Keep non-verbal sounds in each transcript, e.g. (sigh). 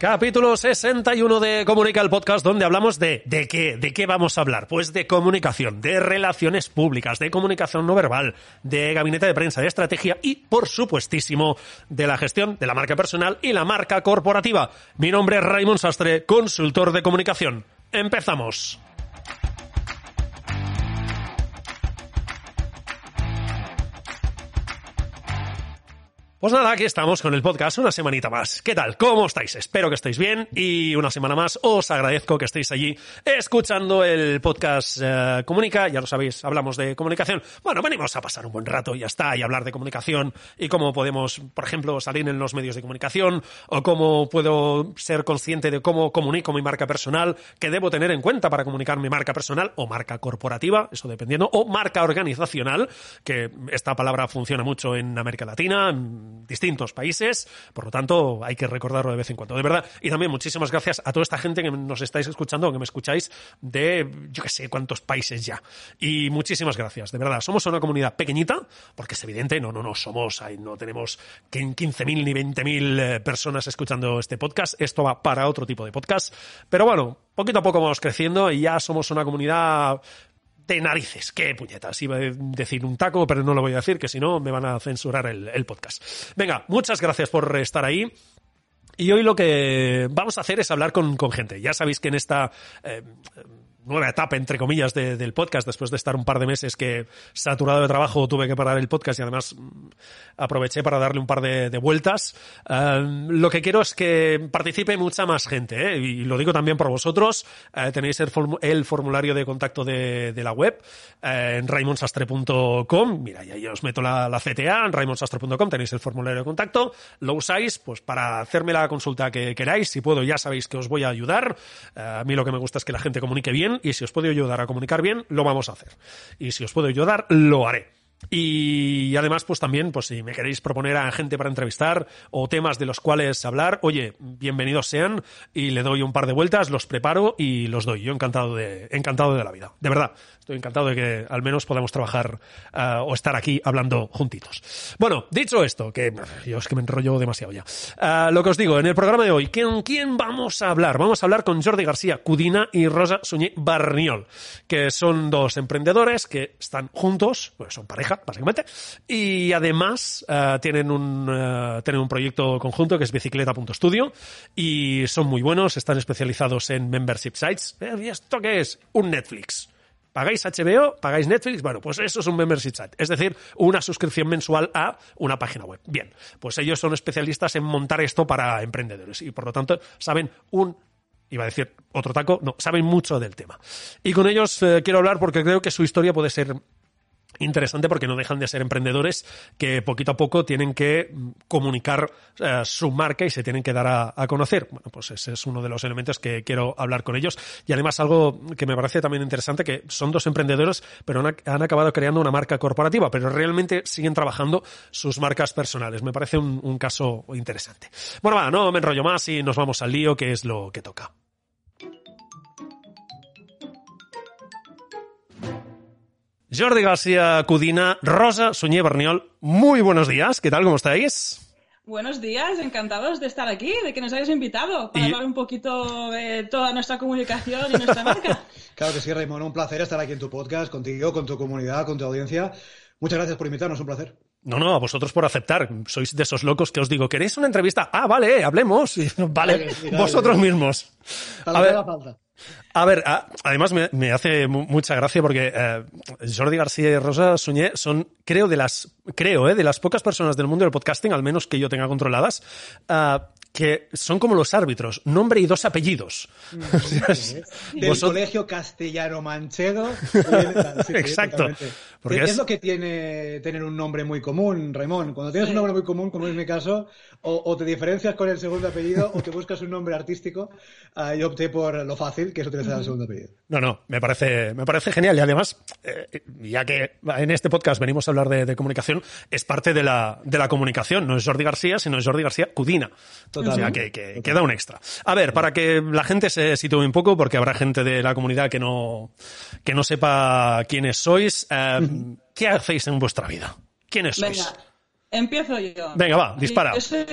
Capítulo 61 de Comunica, el podcast donde hablamos de ¿de qué? ¿De qué vamos a hablar? Pues de comunicación, de relaciones públicas, de comunicación no verbal, de gabinete de prensa, de estrategia y, por supuestísimo, de la gestión de la marca personal y la marca corporativa. Mi nombre es Raymond Sastre, consultor de comunicación. Empezamos. Pues nada, aquí estamos con el podcast una semanita más. ¿Qué tal? ¿Cómo estáis? Espero que estéis bien y una semana más os agradezco que estéis allí escuchando el podcast eh, Comunica. Ya lo sabéis, hablamos de comunicación. Bueno, venimos a pasar un buen rato y ya está, y hablar de comunicación y cómo podemos, por ejemplo, salir en los medios de comunicación o cómo puedo ser consciente de cómo comunico mi marca personal, que debo tener en cuenta para comunicar mi marca personal o marca corporativa, eso dependiendo, o marca organizacional, que esta palabra funciona mucho en América Latina, distintos países, por lo tanto hay que recordarlo de vez en cuando, de verdad. Y también muchísimas gracias a toda esta gente que nos estáis escuchando, que me escucháis de yo que sé cuántos países ya. Y muchísimas gracias, de verdad. Somos una comunidad pequeñita, porque es evidente, no, no, no somos, no tenemos 15.000 ni 20.000 eh, personas escuchando este podcast. Esto va para otro tipo de podcast. Pero bueno, poquito a poco vamos creciendo y ya somos una comunidad de narices. Qué puñetas. Iba a decir un taco, pero no lo voy a decir, que si no me van a censurar el, podcast. Venga, muchas gracias por estar ahí. Y hoy lo que vamos a hacer es hablar con, gente. Ya sabéis que en esta eh, nueva etapa, entre comillas, del podcast, después de estar un par de meses que saturado de trabajo tuve que parar el podcast y además mm, aproveché para darle un par de, vueltas. Eh, lo que quiero es que participe mucha más gente, ¿eh? y lo digo también por vosotros. Eh, tenéis el, formulario de contacto de, la web en raimonsastre.com. Mira, y ahí os meto la, la CTA, en raimonsastre.com tenéis el formulario de contacto. Lo usáis pues para hacerme la consulta que queráis. Si puedo, ya sabéis que os voy a ayudar. a mí lo que me gusta es que la gente comunique bien y si os puedo ayudar a comunicar bien, lo vamos a hacer. Y si os puedo ayudar, lo haré. Y además, pues también, pues si me queréis proponer a gente para entrevistar o temas de los cuales hablar, oye, bienvenidos sean y le doy un par de vueltas, los preparo y los doy. Yo encantado de, encantado de la vida. De verdad, estoy encantado de que al menos podamos trabajar eh, o estar aquí hablando juntitos. Bueno, dicho esto, que yo es que me enrollo demasiado ya. Eh, lo que os digo, en el programa de hoy, ¿con quién vamos a hablar? Vamos a hablar con Jordi García Cudina y Rosa Suñé Barniol, que son dos emprendedores que están juntos, pues son pareja básicamente. Y además eh, tienen, un, eh, tienen un proyecto conjunto que es bicicleta.studio y son muy buenos, están especializados en membership sites. Eh, ¿Y esto qué es? Un Netflix. ¿Pagáis HBO? ¿Pagáis Netflix? Bueno, pues eso es un membership site, es decir, una suscripción mensual a una página web. Bien, pues ellos son especialistas en montar esto para emprendedores y por lo tanto saben un iba a decir otro taco, no, saben mucho del tema. Y con ellos quiero hablar porque creo que su historia puede ser interesante porque no dejan de ser emprendedores que poquito a poco tienen que comunicar eh, su marca y se tienen que dar a, conocer. Bueno, pues ese es uno de los elementos que quiero hablar con ellos. Y además algo que me parece también interesante, que son dos emprendedores, pero han, acabado creando una marca corporativa, pero realmente siguen trabajando sus marcas personales. Me parece un caso interesante. Bueno, va, no me enrollo más y nos vamos al lío, que es lo que toca. Jordi García Cudina, Rosa Suñé Berniol, muy buenos días, ¿qué tal? ¿Cómo estáis? Buenos días, encantados de estar aquí, de que nos hayas invitado para hablar un poquito de toda nuestra comunicación y nuestra marca. (laughs) Claro que sí, Raymond, un placer estar aquí en tu podcast, contigo, con tu comunidad, con tu audiencia. Muchas gracias por invitarnos, un placer. No, no, a vosotros por aceptar. Sois de esos locos que os digo, ¿queréis una entrevista? Ah, vale, hablemos. (laughs) Vale, vosotros mismos. A, ver, falta. A ver, además me, me, hace mucha gracia porque eh, Jordi García y Rosa Suñé son, creo, de las, creo, eh, de las pocas personas del mundo del podcasting, al menos que yo tenga controladas, uh, que son como los árbitros, nombre y dos apellidos. (laughs) Del Vosot... colegio castellano manchego. (laughs) Exacto. Porque es... es... lo que tiene tener un nombre muy común, Raimón. Cuando tienes un nombre muy común, como es mi caso, o, o te diferencias con el segundo apellido o te buscas un nombre artístico. Uh, yo opté por lo fácil, que es utilizar el segundo apellido. No, no, me parece, me parece genial. Y además, eh, ya que en este podcast venimos a hablar de, de, comunicación, es parte de la, de la comunicación. No es Jordi García, sino es Jordi García Cudina. Total. O sea, que, que queda un extra. A ver, para que la gente se sitúe un poco, porque habrá gente de la comunidad que no, que no sepa quiénes sois, eh, ¿qué hacéis en vuestra vida? ¿Quiénes sois? Venga, empiezo yo. Venga, va, dispara. Yo soy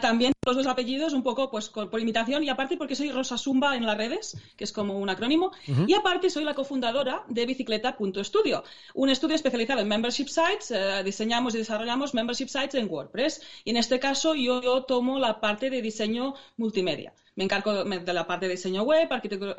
también los dos apellidos un poco pues por imitación y aparte porque soy Rosa Zumba en las redes, que es como un acrónimo, uh -huh. y aparte soy la cofundadora de bicicleta.studio, un estudio especializado en membership sites, eh, diseñamos y desarrollamos membership sites en WordPress y en este caso yo, yo tomo la parte de diseño multimedia. Me encargo de la parte de diseño web, arquitectura,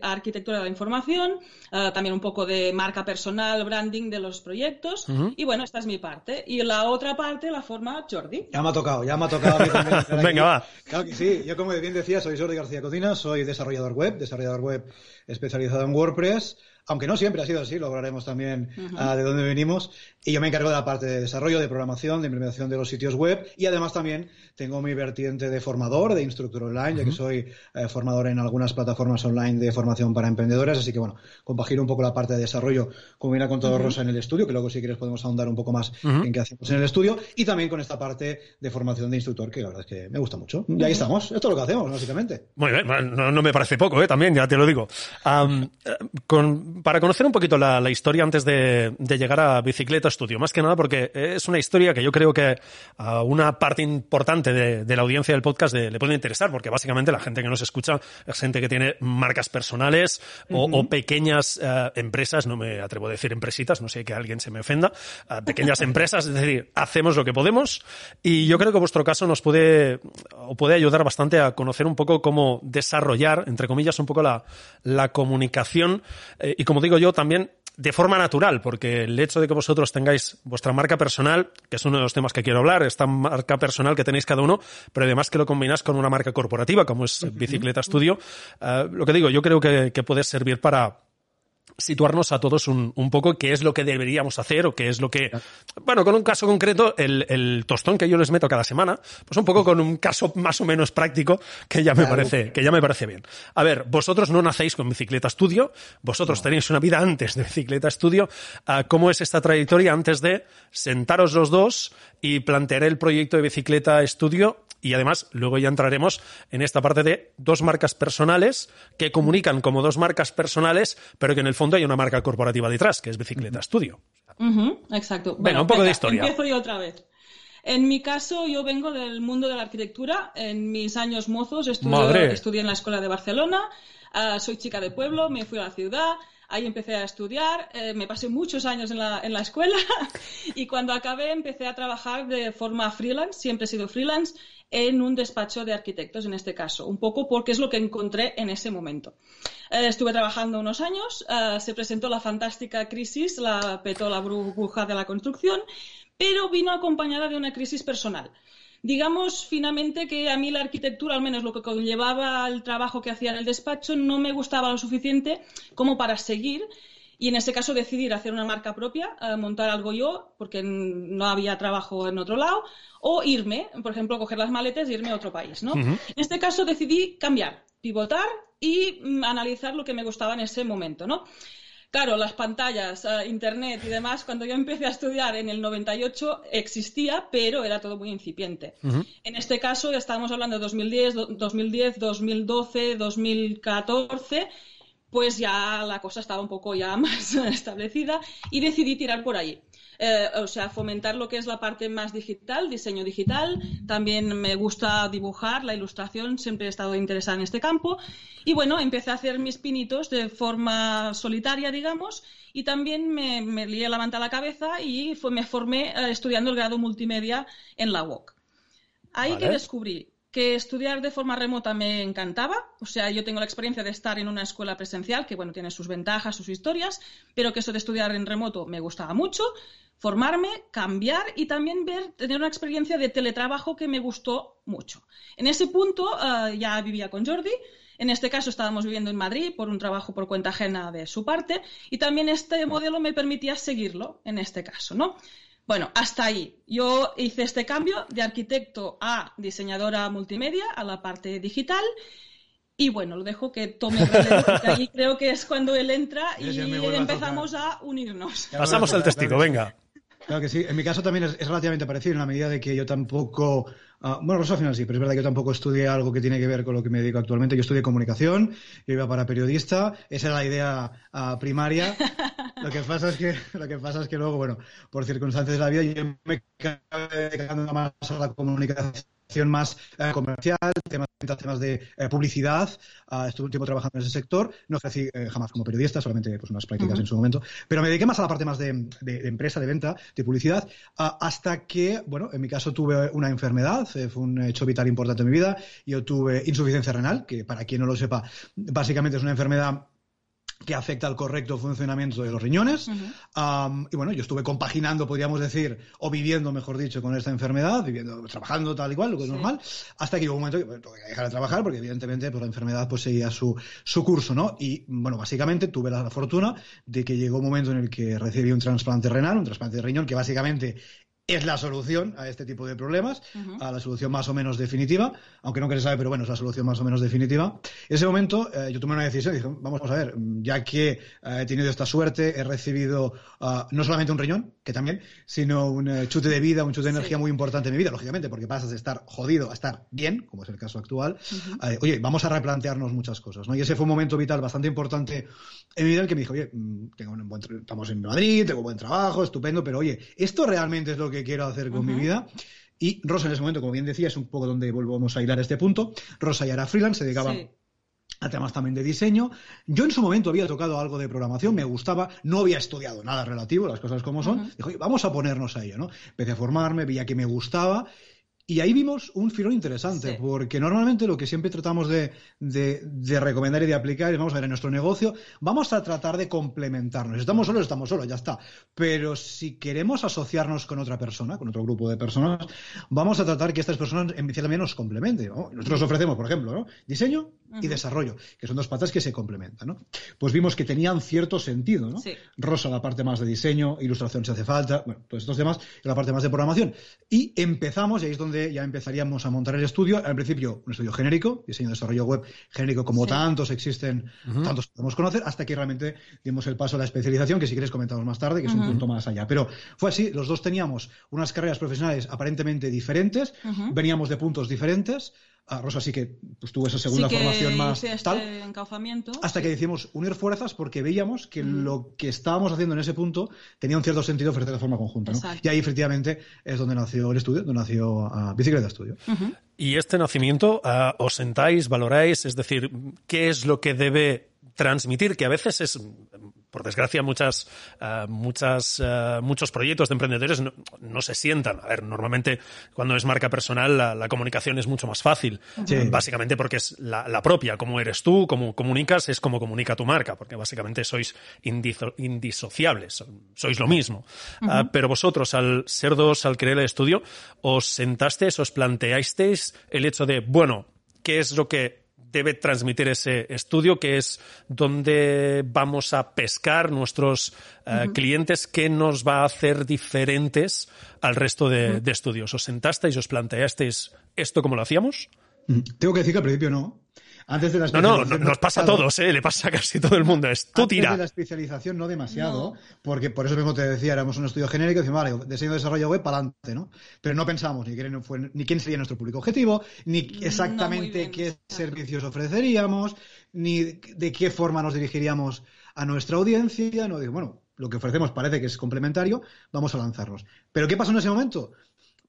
arquitectura de la información, uh, también un poco de marca personal, branding de los proyectos. Uh -huh. Y bueno, esta es mi parte. Y la otra parte la forma Jordi. Ya me ha tocado, ya me ha tocado. (laughs) Venga, va. Claro que sí. Yo, como bien decía, soy Jordi García Cocina, soy desarrollador web, desarrollador web especializado en WordPress aunque no siempre ha sido así, lo hablaremos también uh -huh. uh, de dónde venimos. Y yo me encargo de la parte de desarrollo, de programación, de implementación de los sitios web y además también tengo mi vertiente de formador, de instructor online, uh -huh. ya que soy eh, formador en algunas plataformas online de formación para emprendedores. Así que bueno, compagino un poco la parte de desarrollo, como viene con todo uh -huh. Rosa en el estudio, que luego si quieres podemos ahondar un poco más en qué hacemos en el estudio y también con esta parte de formación de instructor, que la verdad es que me gusta mucho. Y ahí estamos, esto es lo que hacemos, básicamente. Muy bien, no, no me parece poco, ¿eh? también, ya te lo digo. Um, con, para conocer un poquito la, la historia antes de, de, llegar a Bicicleta Studio, más que nada porque es una historia que yo creo que a una parte importante de, de la audiencia del podcast de, le puede interesar, porque básicamente la gente que nos escucha es gente que tiene marcas personales o, uh -huh. o pequeñas uh, empresas, no me atrevo a decir empresitas, no sé que alguien se me ofenda, uh, pequeñas (laughs) empresas, es decir, hacemos lo que podemos y yo creo que vuestro caso nos puede o puede ayudar bastante a conocer un poco cómo desarrollar, entre comillas, un poco la, la comunicación eh, y como digo yo, también de forma natural, porque el hecho de que vosotros tengáis vuestra marca personal, que es uno de los temas que quiero hablar, esta marca personal que tenéis cada uno, pero además que lo combináis con una marca corporativa, como es Bicicleta Studio, uh, lo que digo, yo creo que, que puede servir para, situarnos a todos un, un, poco qué es lo que deberíamos hacer o qué es lo que... Bueno, con un caso concreto, el, el, tostón que yo les meto cada semana, pues un poco con un caso más o menos práctico que ya me, parece, que ya me parece bien. A ver, vosotros no nacéis con Bicicleta Studio, vosotros no. tenéis una vida antes de Bicicleta Studio. Uh, ¿Cómo es esta trayectoria antes de sentaros los dos y plantear el proyecto de Bicicleta Studio y además, luego ya entraremos en esta parte de dos marcas personales que comunican como dos marcas personales, pero que en el fondo hay una marca corporativa detrás, que es Bicicleta uh -huh. Studio. Uh -huh, exacto. Bueno, un poco venga, de historia. Empiezo yo otra vez. En mi caso, yo vengo del mundo de la arquitectura. En mis años mozos estudié, estudié en la Escuela de Barcelona. Uh, soy chica de pueblo, me fui a la ciudad. Ahí empecé a estudiar, eh, me pasé muchos años en la, en la escuela (laughs) y cuando acabé empecé a trabajar de forma freelance, siempre he sido freelance, en un despacho de arquitectos en este caso, un poco porque es lo que encontré en ese momento. Eh, estuve trabajando unos años, eh, se presentó la fantástica crisis, la petó la burbuja de la construcción, pero vino acompañada de una crisis personal digamos finalmente que a mí la arquitectura, al menos lo que conllevaba el trabajo que hacía en el despacho, no me gustaba lo suficiente como para seguir. Y en ese caso decidir hacer una marca propia, uh, montar algo yo, porque no había trabajo en otro lado, o irme, por ejemplo, coger las maletas e irme a otro país. ¿no? Uh -huh. En este caso decidí cambiar, pivotar y mm, analizar lo que me gustaba en ese momento. ¿no? Claro, las pantallas, uh, internet y demás, cuando yo empecé a estudiar en el 98 existía, pero era todo muy incipiente. Uh -huh. En este caso, estábamos hablando de 2010, 2010, 2012, 2014, pues ya la cosa estaba un poco ya (laughs) más establecida y decidí tirar por ahí. Eh, o sea, fomentar lo que es la parte más digital, diseño digital. También me gusta dibujar, la ilustración, siempre he estado interesada en este campo. Y bueno, empecé a hacer mis pinitos de forma solitaria, digamos, y también me, me lié la manta a la cabeza y fue, me formé eh, estudiando el grado multimedia en la UOC. Ahí vale. que descubrí que estudiar de forma remota me encantaba. O sea, yo tengo la experiencia de estar en una escuela presencial, que bueno, tiene sus ventajas, sus historias, pero que eso de estudiar en remoto me gustaba mucho. Formarme, cambiar y también ver, tener una experiencia de teletrabajo que me gustó mucho. En ese punto eh, ya vivía con Jordi. En este caso estábamos viviendo en Madrid por un trabajo por cuenta ajena de su parte y también este modelo me permitía seguirlo en este caso, ¿no? Bueno, hasta ahí. Yo hice este cambio de arquitecto a diseñadora multimedia, a la parte digital. Y bueno, lo dejo que tome relevo, porque ahí (laughs) creo que es cuando él entra y empezamos a, unirnos. Pasamos al testigo, venga. Claro que sí. En mi caso también es, relativamente parecido, en la medida de que yo tampoco. Uh, bueno, Rosa al final sí, pero es verdad que yo tampoco estudié algo que tiene que ver con lo que me dedico actualmente. Yo estudié comunicación, yo iba para periodista, esa era la idea uh, primaria. (laughs) Lo que pasa es que, lo que pasa es que luego, bueno, por circunstancias de la vida, yo me acabé dedicando más a la comunicación más eh, comercial, temas, temas de eh, publicidad. Uh, estuve un tiempo trabajando en ese sector. No ejercí eh, jamás como periodista, solamente pues, unas prácticas en su momento. Pero me dediqué más a la parte más de, de, de empresa, de venta, de publicidad, hasta que, bueno, en mi caso tuve una enfermedad, fue un hecho vital importante en mi vida. Yo tuve insuficiencia renal, que para quien no lo sepa, básicamente es una enfermedad que afecta al correcto funcionamiento de los riñones. um, y bueno, yo estuve compaginando, podríamos decir, o viviendo, mejor dicho, con esta enfermedad, viviendo, trabajando tal y cual, lo que es normal, hasta que llegó un momento que bueno, tuve que dejar de trabajar porque evidentemente pues, la enfermedad pues seguía su, su curso, ¿no? Y bueno, básicamente tuve la, la fortuna de que llegó un momento en el que recibí un trasplante renal, un trasplante de riñón, que básicamente es la solución a este tipo de problemas, uh -huh. a la solución más o menos definitiva, aunque nunca se sabe, pero bueno, es la solución más o menos definitiva. En ese momento eh, yo tomé una decisión y dije, vamos a ver, ya que eh, he tenido esta suerte, he recibido uh, no solamente un riñón, que también, sino un uh, chute de vida, un chute de energía sí. muy importante en mi vida, lógicamente, porque pasas de estar jodido a estar bien, como es el caso actual. -huh. oye, vamos a replantearnos muchas cosas, ¿no? Y ese fue un momento vital bastante importante en mi vida, el que me dijo, oye, mm, tengo un buen estamos en Madrid, tengo un buen trabajo, estupendo, pero oye, esto realmente es lo que quiero hacer con uh -huh. mi vida. Y Rosa en ese momento, como bien decía, es un poco donde volvemos a hilar este punto. Rosa ya era freelance, se dedicaba sí. a temas también de diseño. Yo en su momento había tocado algo de programación, me gustaba, no había estudiado nada relativo, las cosas como son. Uh -huh. Dijo, vamos a ponernos a ello, ¿no? Empecé a formarme, veía que me gustaba y ahí vimos un filón interesante, sí. porque normalmente lo que siempre tratamos de, de, de, recomendar y de aplicar es, vamos a ver, en nuestro negocio, vamos a tratar de complementarnos. Estamos solos, estamos solos, ya está. Pero si queremos asociarnos con otra persona, con otro grupo de personas, vamos a tratar que estas personas en medida nos complementen. ¿no? Nosotros ofrecemos, por ejemplo, ¿no? diseño y desarrollo, que son dos patas que se complementan. ¿no? Pues vimos que tenían cierto sentido. ¿no? Sí. Rosa, la parte más de diseño, ilustración si hace falta, bueno, todos estos temas, y la parte más de programación. Y empezamos, y ahí es donde ya empezaríamos a montar el estudio. Al principio, un estudio genérico, diseño y desarrollo web genérico, como sí. tantos existen, uh -huh. tantos podemos conocer, hasta que realmente dimos el paso a la especialización, que si quieres comentamos más tarde, que es uh -huh. un punto más allá. Pero fue así, los dos teníamos unas carreras profesionales aparentemente diferentes, uh -huh. veníamos de puntos diferentes, a Rosa sí que pues, tuvo esa segunda sí formación más este tal. Encauzamiento. Hasta que decidimos unir fuerzas porque veíamos que mm. lo que estábamos haciendo en ese punto tenía un cierto sentido ofrecer de forma conjunta. ¿no? Y ahí efectivamente es donde nació el estudio, donde nació uh, Bicicleta Estudio. Uh -huh. Y este nacimiento uh, os sentáis, valoráis, es decir, ¿qué es lo que debe transmitir? Que a veces es por desgracia, muchas, uh, muchas, uh, muchos proyectos de emprendedores no, no, se sientan. A ver, normalmente cuando es marca personal la, la comunicación es mucho más fácil, sí. básicamente porque es la, la, propia, como eres tú, como comunicas, es como comunica tu marca, porque básicamente sois indiso, indisociables, sois lo mismo. Uh -huh. uh, pero vosotros, al ser dos, al crear el estudio, os sentasteis, os planteasteis el hecho de, bueno, ¿qué es lo que debe transmitir ese estudio, que es donde vamos a pescar nuestros uh, uh -huh. clientes, qué nos va a hacer diferentes al resto de, uh -huh. de, estudios. ¿Os sentasteis, os planteasteis esto como lo hacíamos? Mm, tengo que decir que al principio no. Antes de la no, no, nos pasa a todos, ¿eh? le pasa a casi todo el mundo. Es tú tira. Antes de la especialización no demasiado, no. porque por eso mismo te decía, éramos un estudio genérico, decimos, vale, diseño de desarrollo web para adelante, ¿no? Pero no pensamos ni quién, fue, ni quién sería nuestro público objetivo, ni exactamente no qué servicios ofreceríamos, ni de qué forma nos dirigiríamos a nuestra audiencia. No digo, bueno, lo que ofrecemos parece que es complementario, vamos a lanzarnos. Pero ¿qué pasó en ese momento?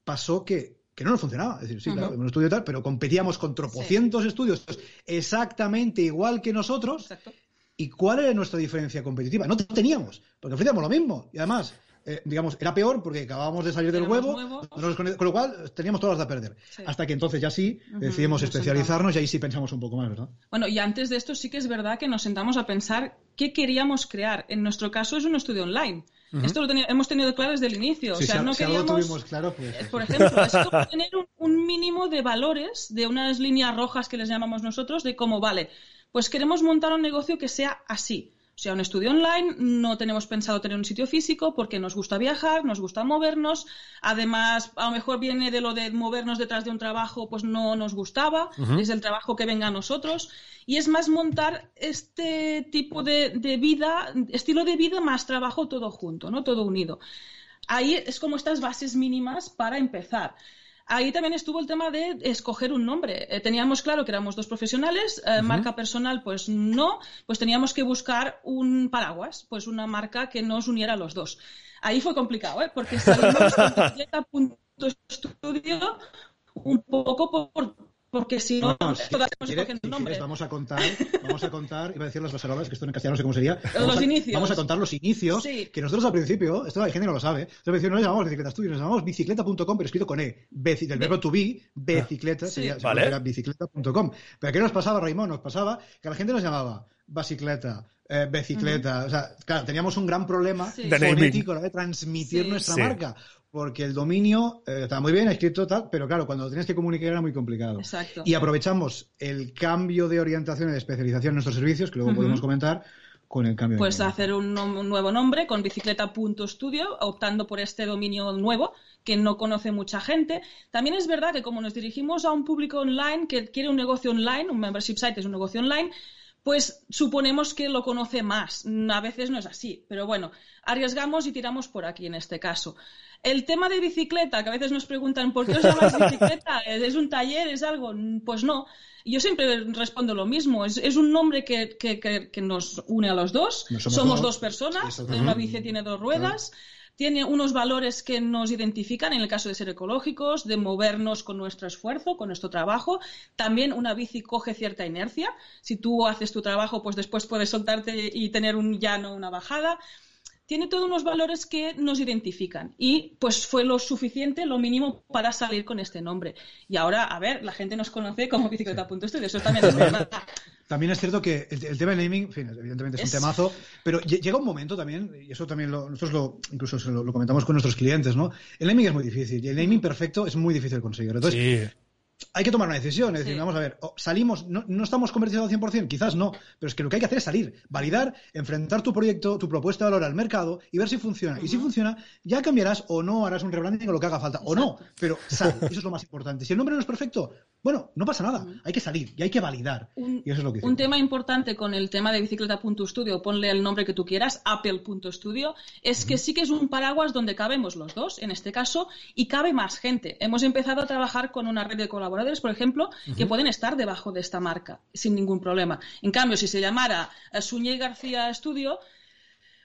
Pasó que que no nos funcionaba. Es decir, sí, uh -huh. claro, un estudio tal, pero competíamos con tropocientos sí. estudios exactamente igual que nosotros. Exacto. ¿Y cuál era nuestra diferencia competitiva? No teníamos, porque ofrecíamos lo mismo. Y además, eh, digamos, era peor porque acabábamos de salir del huevo, con, lo cual teníamos todas las de perder. Hasta que entonces ya sí decidimos especializarnos y ahí sí pensamos un poco más, ¿verdad? Bueno, y antes de esto sí que es verdad que nos sentamos a pensar qué queríamos crear. En nuestro caso es un estudio online. Esto lo hemos tenido claro desde el inicio. o sea, no queríamos. claro, pues, eh, por ejemplo, (laughs) esto tener un, mínimo de valores, de unas líneas rojas que les llamamos nosotros, de cómo, vale, pues queremos montar un negocio que sea así. O sea, un estudio online, no tenemos pensado tener un sitio físico porque nos gusta viajar, nos gusta movernos. Además, a lo mejor viene de lo de movernos detrás de un trabajo, pues no nos gustaba, es el trabajo que venga a nosotros. Y es más montar este tipo de, de vida, estilo de vida más trabajo todo junto, ¿no? Todo unido. Ahí es como estas bases mínimas para empezar. Ahí también estuvo el tema de escoger un nombre. Eh, teníamos claro que éramos dos profesionales, eh, marca personal, pues no, pues teníamos que buscar un paraguas, pues una marca que nos uniera a los dos. Ahí fue complicado, ¿eh? porque salimos (laughs) con estudio un poco por, porque si no, todas nombres. vamos a contar, vamos a contar, iba a decir las basarolas, que esto en castellano no sé cómo sería. Los a, inicios. Vamos a contar los inicios, que nosotros al principio, esto la gente no lo sabe, al principio no le llamamos bicicleta estudio, nos llamamos bicicleta.com, pero escrito con E, del verbo to be, bicicleta, sería, vale. bicicleta.com. Pero ¿qué nos pasaba, Raimón? Nos pasaba que la gente nos llamaba bicicleta, eh, bicicleta, o sea, claro, teníamos un gran problema fonético de transmitir nuestra marca porque el dominio eh, está muy bien escrito tal, pero claro, cuando lo tienes que comunicar era muy complicado. Exacto. Y aprovechamos el cambio de orientación y de especialización en nuestros servicios, que luego podemos comentar, con el cambio. Pues hacer un, nuevo nombre con bicicleta.studio, optando por este dominio nuevo que no conoce mucha gente. También es verdad que como nos dirigimos a un público online que quiere un negocio online, un membership site es un negocio online, pues suponemos que lo conoce más. A veces no es así, pero bueno, arriesgamos y tiramos por aquí en este caso. El tema de bicicleta, que a veces nos preguntan por qué os llamáis bicicleta, (laughs) ¿es un taller? ¿Es algo? Pues no. Yo siempre respondo lo mismo. Es, un nombre que, nos une a los dos. somos, dos, personas. Una bici tiene dos ruedas. Tiene unos valores que nos identifican en el caso de ser ecológicos, de movernos con nuestro esfuerzo, con nuestro trabajo. También una bici coge cierta inercia. Si tú haces tu trabajo, pues después puedes soltarte y tener un llano, una bajada tiene todos unos valores que nos identifican y pues fue lo suficiente, lo mínimo para salir con este nombre. Y ahora, a ver, la gente nos conoce como bicicleta.estudio, eso también es verdad. También es cierto que el, tema de naming, en fin, evidentemente es, un temazo, pero llega un momento también, y eso también lo, nosotros lo, incluso lo, lo, comentamos con nuestros clientes, ¿no? El naming es muy difícil y el naming perfecto es muy difícil de conseguir. Entonces, sí hay que tomar una decisión. Es decir, vamos a ver, salimos, no, no, estamos convertidos al 100%, quizás no, pero es que lo que hay que hacer es salir, validar, enfrentar tu proyecto, tu propuesta de valor al mercado y ver si funciona. Y si funciona, ya cambiarás o no, harás un rebranding o lo que haga falta, o no, pero sal, eso es lo más importante. Si el nombre no es perfecto, bueno, no pasa nada, hay que salir y hay que validar. Un, y eso es lo que un tema importante con el tema de bicicleta.studio, ponle el nombre que tú quieras, apple.studio, es que sí que es un paraguas donde cabemos los dos, en este caso, y cabe más gente. Hemos empezado a trabajar con una red de colaboradores, por ejemplo, que pueden estar debajo de esta marca sin ningún problema. En cambio, si se llamara Suñé García Studio,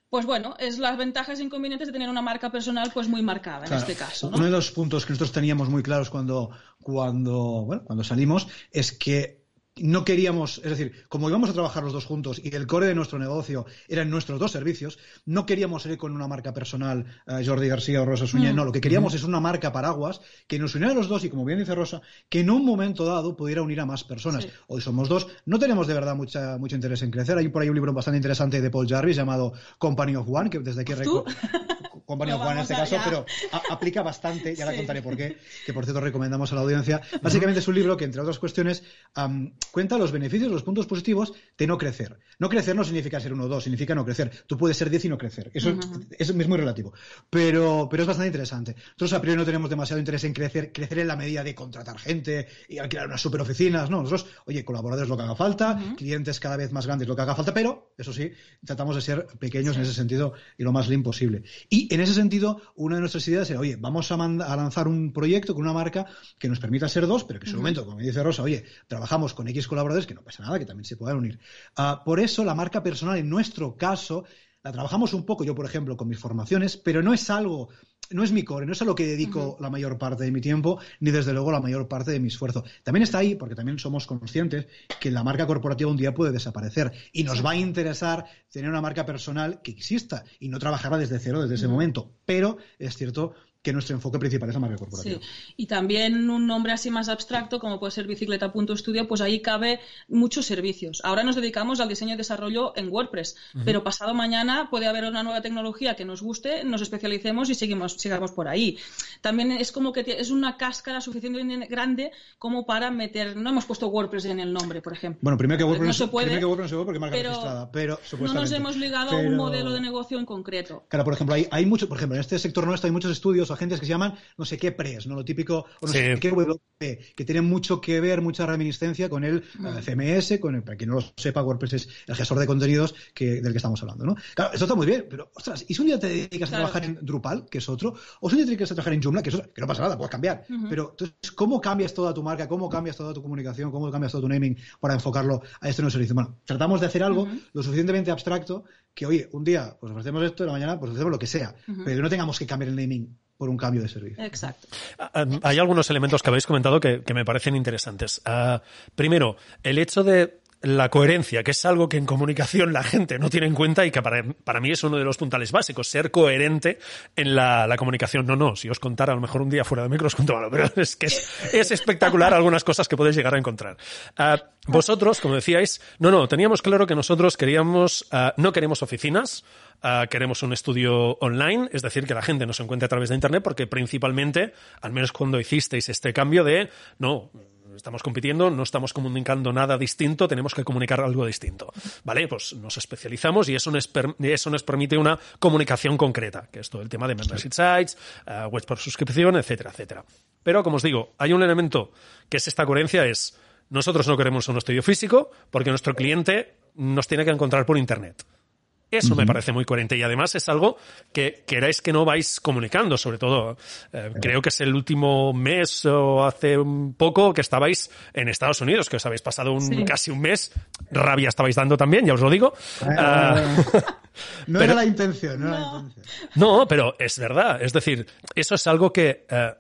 pues bueno, es las ventajas e inconvenientes de tener una marca personal pues muy marcada en este caso. Uno de los puntos que nosotros teníamos muy claros cuando, cuando, bueno, cuando salimos es que no queríamos, es decir, como íbamos a trabajar los dos juntos y el core de nuestro negocio eran nuestros dos servicios, no queríamos ir con una marca personal, eh, Jordi García o Rosa Suñé, mm. no, lo que queríamos es una marca paraguas que nos uniera a los dos y, como bien dice Rosa, que en un momento dado pudiera unir a más personas. Hoy somos dos, no tenemos de verdad mucha, mucho interés en crecer. Hay por ahí un libro bastante interesante de Paul Jarvis llamado Company of One, que desde aquí (laughs) Company of One en este caso, pero aplica bastante, ya la (laughs) contaré por qué, que por cierto recomendamos a la audiencia. Básicamente es un libro que, entre otras cuestiones, cuenta los beneficios, los puntos positivos de no crecer. No crecer no significa ser uno o dos, significa no crecer. Tú puedes ser diez y no crecer. Eso, es muy relativo. Pero, pero es bastante interesante. Nosotros a priori no tenemos demasiado interés en crecer, crecer en la medida de contratar gente y alquilar unas super oficinas. No, nosotros, oye, colaboradores lo que haga falta, clientes cada vez más grandes lo que haga falta, pero, eso sí, tratamos de ser pequeños en ese sentido y lo más lean posible. Y en ese sentido, una de nuestras ideas era, oye, vamos a, a lanzar un proyecto con una marca que nos permita ser dos, pero que en su momento, como dice Rosa, oye, trabajamos con X colaboradores, que no pasa nada, que también se puedan unir. Ah, por eso la marca personal, en nuestro caso, la trabajamos un poco, yo por ejemplo, con mis formaciones, pero no es algo no es mi core, no es a lo que dedico la mayor parte de mi tiempo, ni desde luego la mayor parte de mi esfuerzo. También está ahí, porque también somos conscientes que la marca corporativa un día puede desaparecer y nos va a interesar tener una marca personal que exista y no trabajarla desde cero desde ese momento. Pero es cierto que nuestro enfoque principal es la marca corporativa. Sí. Y también un nombre así más abstracto, como puede ser bicicleta.studio, pues ahí cabe muchos servicios. Ahora nos dedicamos al diseño y desarrollo en WordPress, pero pasado mañana puede haber una nueva tecnología que nos guste, nos especialicemos y seguimos, sigamos por ahí. También es como que es una cáscara suficientemente grande como para meter, no hemos puesto WordPress en el nombre, por ejemplo. Bueno, primero que WordPress no se puede, que WordPress no se puede porque marca pero registrada, pero no nos hemos ligado a un modelo de negocio en concreto. Claro, por ejemplo, hay, hay mucho, por ejemplo, en este sector nuestro hay muchos estudios o agentes que se llaman no sé qué PRES, ¿no? Lo típico, o no Sí. sé qué WP, que tienen mucho que ver, mucha reminiscencia con el eh, CMS, con el, para quien no lo sepa, WordPress es el gestor de contenidos que, del que estamos hablando, ¿no? Claro, eso está muy bien, pero, ostras, ¿y si un día te dedicas Claro. a trabajar en Drupal, que es otro? ¿O si un día te dedicas a trabajar en Joomla, que es otro? Que no pasa nada, puedes cambiar. Pero, entonces, ¿cómo cambias toda tu marca? ¿Cómo cambias toda tu comunicación? ¿Cómo cambias todo tu naming para enfocarlo a este nuevo servicio? Bueno, tratamos de hacer algo lo suficientemente abstracto que, oye, un día pues ofrecemos esto, y la mañana pues ofrecemos lo que sea, pero que no tengamos que cambiar el naming por un cambio de servicio. Exacto. Ah, Hay algunos elementos que habéis comentado que, que me parecen interesantes. Ah, primero, el hecho de la coherencia, que es algo que en comunicación la gente no tiene en cuenta y que para, para mí es uno de los puntales básicos, ser coherente en la, la comunicación. No, no, si os contara a lo mejor un día fuera de micro os algo, pero (laughs) es que es, es espectacular algunas cosas que podéis llegar a encontrar. Ah, vosotros, como decíais, no, no, teníamos claro que nosotros queríamos, ah, no queremos oficinas, ah, queremos un estudio online, es decir, que la gente nos encuentre a través de Internet, porque principalmente, al menos cuando hicisteis este cambio de, no, estamos compitiendo, no estamos comunicando nada distinto, tenemos que comunicar algo distinto. ¿Vale? Pues nos especializamos y eso nos, per- eso nos permite una comunicación concreta, que es todo el tema de membership sites, eh, webs por suscripción, etcétera, etcétera. Pero, como os digo, hay un elemento que es esta coherencia, es nosotros no queremos un estudio físico porque nuestro cliente nos tiene que encontrar por Internet. Eso me parece muy coherente y además es algo que queráis que no vais comunicando, sobre todo. eh, creo que es el último mes o hace un poco que estabais en Estados Unidos, que os habéis pasado un, Sí. casi un mes. Rabia estabais dando también, ya os lo digo. Ah, (laughs) No Pero- era la intención, no, era la No. intención. no, pero es verdad. Es decir, eso es algo que, eh,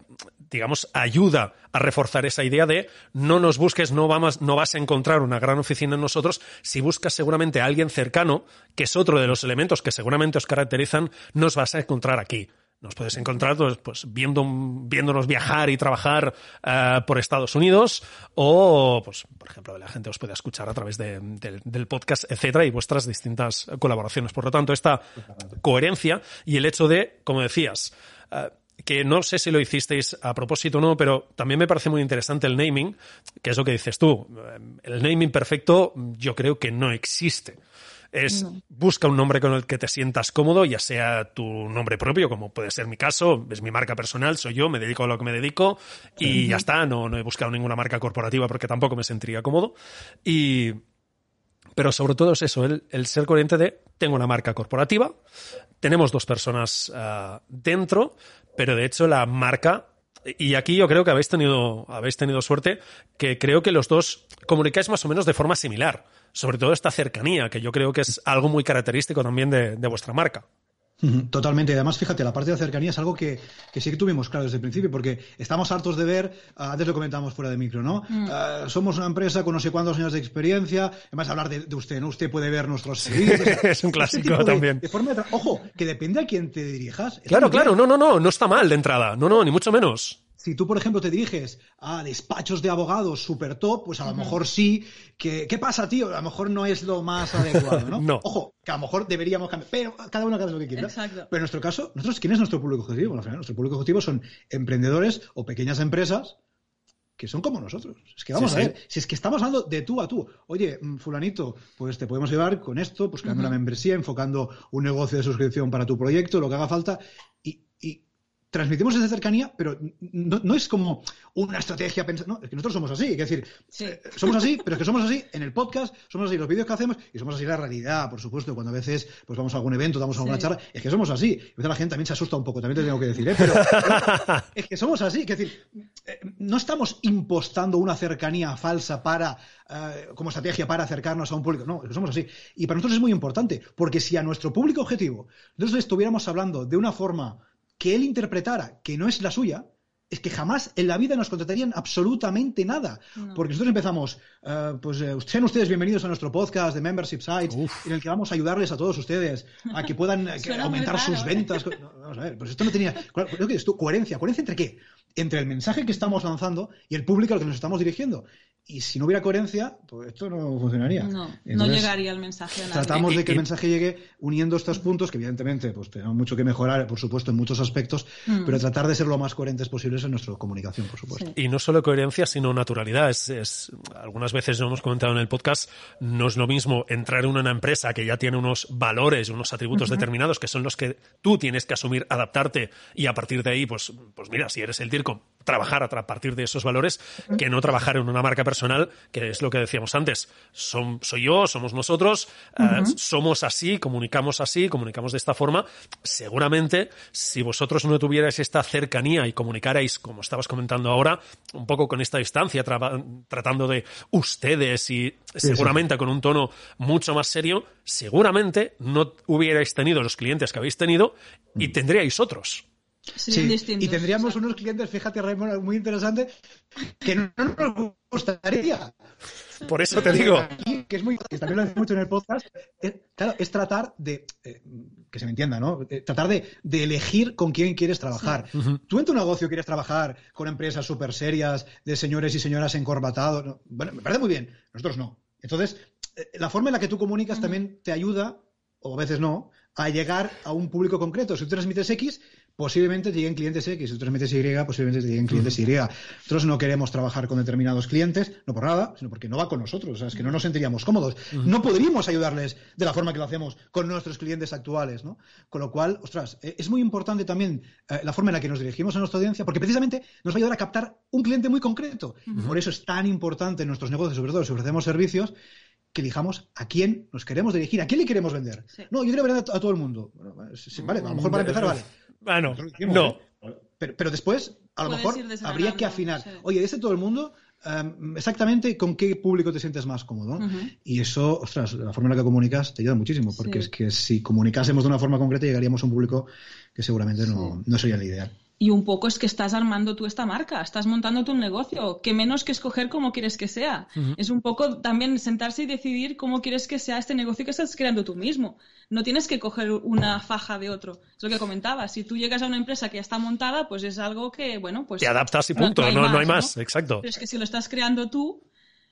digamos, ayuda a reforzar esa idea de no nos busques, no, vamos, no vas a encontrar una gran oficina en nosotros. Si buscas seguramente a alguien cercano, que es otro de los elementos que seguramente os caracterizan, nos vas a encontrar aquí. Nos puedes encontrar pues, pues, viendo, viéndonos viajar y trabajar eh, por Estados Unidos o, pues, por ejemplo, la gente os puede escuchar a través de- del, del podcast, etcétera, y vuestras distintas colaboraciones. Por lo tanto, esta coherencia y el hecho de, como decías, eh, que no sé si lo hicisteis a propósito o no, pero también me parece muy interesante el naming, que es lo que dices tú. Eh, El naming perfecto yo creo que no existe. Es busca un nombre con el que te sientas cómodo, ya sea tu nombre propio, como puede ser mi caso, es mi marca personal, soy yo, me dedico a lo que me dedico y ya está, no, no he buscado ninguna marca corporativa porque tampoco me sentiría cómodo. Y, pero sobre todo es eso, el, el ser coherente de tengo una marca corporativa, tenemos dos personas ah, dentro, pero de hecho la marca, y aquí yo creo que habéis tenido, habéis tenido suerte, que creo que los dos comunicáis más o menos de forma similar, sobre todo esta cercanía, que yo creo que es algo muy característico también de vuestra marca. (laughs) Totalmente. Y además, fíjate, la parte de la cercanía es algo que, que sí que tuvimos claro desde el principio, porque estamos hartos de ver, ah, antes lo comentábamos fuera de micro, ¿no? Ah, somos una empresa con no sé cuántos años de experiencia, además hablar de, de usted, ¿no? Usted puede ver nuestros servicios. o sea, (laughs) Es un clásico de- también. de forma de Ojo, que depende a quién te dirijas. Claro, bien. claro, no, no, no, no está mal de entrada, no, no, ni mucho menos. Si tú, por ejemplo, te diriges a despachos de abogados super top, pues a lo mejor sí. Que, ¿Qué pasa, tío? A lo mejor no es lo más adecuado, ¿no? (laughs) No. Ojo, que a lo mejor deberíamos cambiar. Pero cada uno hace lo que quiera. Exacto. Pero en nuestro caso, nosotros, ¿quién es nuestro público objetivo? Bueno, al final, nuestro público objetivo son emprendedores o pequeñas empresas que son como nosotros. Es que vamos Sí, a sí. ver, si es que estamos hablando de tú a tú. Oye, mm, fulanito, pues te podemos llevar con esto, pues creando una membresía, enfocando un negocio de suscripción para tu proyecto, lo que haga falta, transmitimos esa cercanía, pero no, no es como una estrategia pensada, no, es que nosotros somos así, es decir, Sí. eh, somos así, pero es que somos así en el podcast, somos así en los vídeos que hacemos y somos así en la realidad, por supuesto, cuando a veces pues vamos a algún evento, damos alguna Sí. charla, es que somos así. Y a veces la gente también se asusta un poco, también te tengo que decir, ¿eh? pero, pero es que somos así, es decir, eh, no estamos impostando una cercanía falsa para eh, como estrategia para acercarnos a un público, no, es que somos así. Y para nosotros es muy importante, porque si a nuestro público objetivo nosotros estuviéramos hablando de una forma que él interpretara que no es la suya, es que jamás en la vida nos contratarían absolutamente nada. Porque nosotros empezamos, eh, pues eh, sean ustedes bienvenidos a nuestro podcast de Membership Sites, en el que vamos a ayudarles a todos ustedes a que puedan (laughs) aumentar sus ventas. vamos a ver, pues esto no tenía. Creo que esto, coherencia. ¿Coherencia entre qué? Entre el mensaje que estamos lanzando y el público al que nos estamos dirigiendo. Y si no hubiera coherencia, pues esto no funcionaría. No, no llegaría el mensaje a nadie. Tratamos de que el mensaje llegue uniendo estos puntos, que evidentemente pues tenemos mucho que mejorar, por supuesto, en muchos aspectos, mm. pero tratar de ser lo más coherentes posibles en nuestra comunicación, por supuesto. Y no solo coherencia, sino naturalidad. Es, algunas veces lo hemos comentado en el podcast, no es lo mismo entrar en una empresa que ya tiene unos valores, unos atributos determinados, que son los que tú tienes que asumir, adaptarte, y a partir de ahí, pues, pues mira, si eres el Trabajar a partir de esos valores, que no trabajar en una marca personal personal, que es lo que decíamos antes. Son, soy yo, somos nosotros, eh, somos así, comunicamos así, comunicamos de esta forma. Seguramente, si vosotros no tuvierais esta cercanía y comunicarais, como estabas comentando ahora, un poco con esta distancia, tratando de ustedes y seguramente con un tono mucho más serio, seguramente no hubierais tenido los clientes que habéis tenido y mm. tendríais otros. Sí, y tendríamos unos clientes, fíjate, Raymond, muy interesante, que no nos gustaría. Por eso te digo. Que es muy, que también lo hace mucho en el podcast, es, claro, es tratar de, eh, que se me entienda, ¿no? Eh, tratar de, de, elegir con quién quieres trabajar. Tú en tu negocio quieres trabajar con empresas súper serias, de señores y señoras encorbatados. Bueno, me parece muy bien, nosotros no. Entonces, eh, la forma en la que tú comunicas también te ayuda, o a veces no, a llegar a un público concreto. Si tú transmites X, posiblemente te lleguen clientes X, si tú transmites Y, posiblemente te lleguen clientes Y. Nosotros no queremos trabajar con determinados clientes, no por nada, sino porque no va con nosotros, o sea, es que no nos sentiríamos cómodos. No podríamos ayudarles de la forma que lo hacemos con nuestros clientes actuales, ¿no? Con lo cual, ostras, e, es muy importante también eh, la forma en la que nos dirigimos a nuestra audiencia, porque precisamente nos va a ayudar a captar un cliente muy concreto. Por eso es tan importante en nuestros negocios, sobre todo si ofrecemos servicios, que elijamos a quién nos queremos dirigir, a quién le queremos vender. No, yo quiero vender a, todo el mundo. vale, a lo mejor para empezar, vale. Bueno, no. Pero, después, a lo mejor, habría que afinar. Oye, ese todo el mundo, em, exactamente con qué público te sientes más cómodo. Y eso, ostras, la forma en la que comunicas te ayuda muchísimo, porque es que si comunicásemos de una forma concreta llegaríamos a un público que seguramente no, no sería el ideal. Y un poco es que estás armando tú esta marca, estás montando tu negocio, que menos que escoger cómo quieres que sea. Es un poco también sentarse y decidir cómo quieres que sea este negocio que estás creando tú mismo. No tienes que coger una faja de otro. Es lo que comentaba. Si tú llegas a una empresa que ya está montada, pues es algo que, bueno, pues... Te adaptas y punto, no, no hay más, exacto. Pero es que si lo estás creando tú,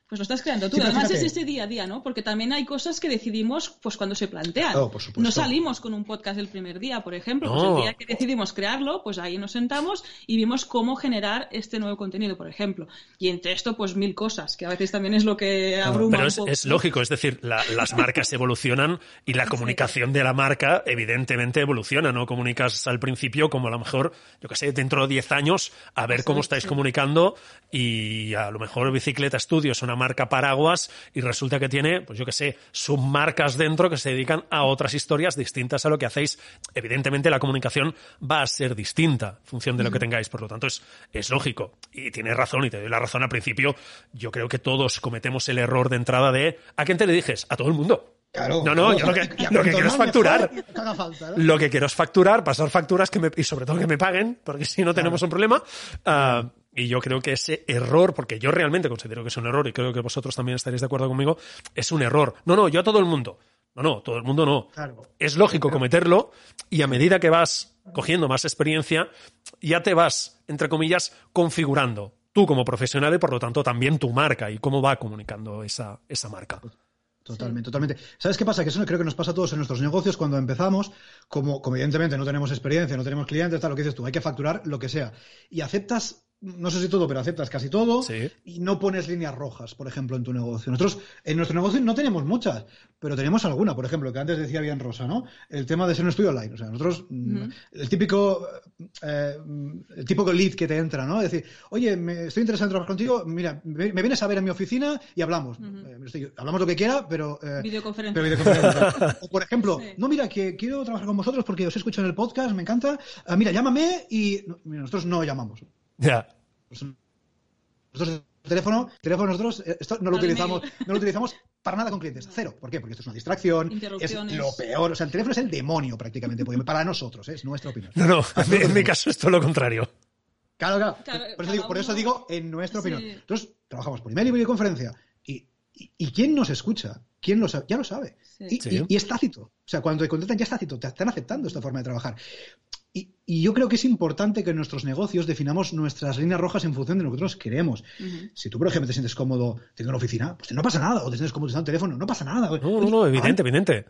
pues lo estás creando tú. Además es ese día a día, ¿no? Porque también hay cosas que decidimos pues cuando se plantean. Oh, no salimos con un podcast el primer día, por ejemplo. Pues el día que decidimos crearlo, pues ahí nos sentamos y vimos cómo generar este nuevo contenido, por ejemplo. Y entre esto, pues mil cosas, que a veces también es lo que abruma Pero es, es lógico, es decir, las marcas evolucionan y la (laughs) comunicación de la marca evidentemente evoluciona. No comunicas al principio como a lo mejor, yo qué sé, dentro de 10 años a ver cómo estáis comunicando y a lo mejor Bicicleta Studios, una marca paraguas y resulta que tiene, pues yo que sé, submarcas dentro que se dedican a otras historias distintas a lo que hacéis. Evidentemente la comunicación va a ser distinta en función de lo que tengáis, por lo tanto es, es lógico. Y tienes razón y te doy la razón al principio. Yo creo que todos cometemos el error de entrada de ¿a quién te le dijes? A todo el mundo. No, no, yo lo que, lo que quiero es facturar. Lo que quiero es facturar, pasar facturas que me, y sobre todo que me paguen, porque (laughs) si no tenemos un problema. Uh, y yo creo que ese error, porque yo realmente considero que es un error y creo que vosotros también estaréis de acuerdo conmigo, es un error. No, no, yo a todo el mundo. No, no, todo el mundo no. Es lógico cometerlo y a medida que vas cogiendo más experiencia, ya te vas, entre comillas, configurando tú como profesional y por lo tanto también tu marca y cómo va comunicando esa, esa marca. Totalmente, totalmente. ¿Sabes qué pasa? Que eso creo que nos pasa a todos en nuestros negocios cuando empezamos, como, como evidentemente no tenemos experiencia, no tenemos clientes, tal, lo que dices tú, hay que facturar lo que sea. Y aceptas no sé si todo, pero aceptas casi todo y no pones líneas rojas, por ejemplo, en tu negocio. Nosotros en nuestro negocio no tenemos muchas, pero tenemos alguna, por ejemplo, que antes decía bien Rosa, ¿no? El tema de ser un estudio online. O sea, nosotros, mm, el típico, eh, el típico lead que te entra, ¿no? Es decir, oye, me, estoy interesado en trabajar contigo, mira, me, vienes a ver en mi oficina y hablamos. Eh, hablamos lo que quiera, pero... Eh, videoconferencia. (laughs) o, por ejemplo, no, mira, que quiero trabajar con vosotros porque os he escuchado en el podcast, me encanta. Ah, mira, llámame y... nosotros no llamamos. Ya. Nosotros teléfono, teléfono nosotros eh, esto no lo utilizamos, no lo utilizamos para nada con clientes, cero. ¿Por qué? Porque esto es una distracción, es lo peor, o sea, el teléfono es el demonio prácticamente, para nosotros, ¿eh? es nuestra opinión. No, no, en mi caso es todo lo contrario. Claro, claro. por, eso digo, en nuestra opinión. Nosotros trabajamos por email y videoconferencia. Y, y, quién nos escucha? ¿Quién lo sabe? Ya lo sabe. Y, y, es tácito. O sea, cuando te contestan ya es tácito. Te están aceptando esta forma de trabajar. Y, yo creo que es importante que en nuestros negocios definamos nuestras líneas rojas en función de lo que nosotros queremos. Si tú, por ejemplo, te sientes cómodo teniendo una oficina, pues no pasa nada. O te sientes cómodo utilizando el teléfono, no pasa nada. No, no, no, evidente, evidente.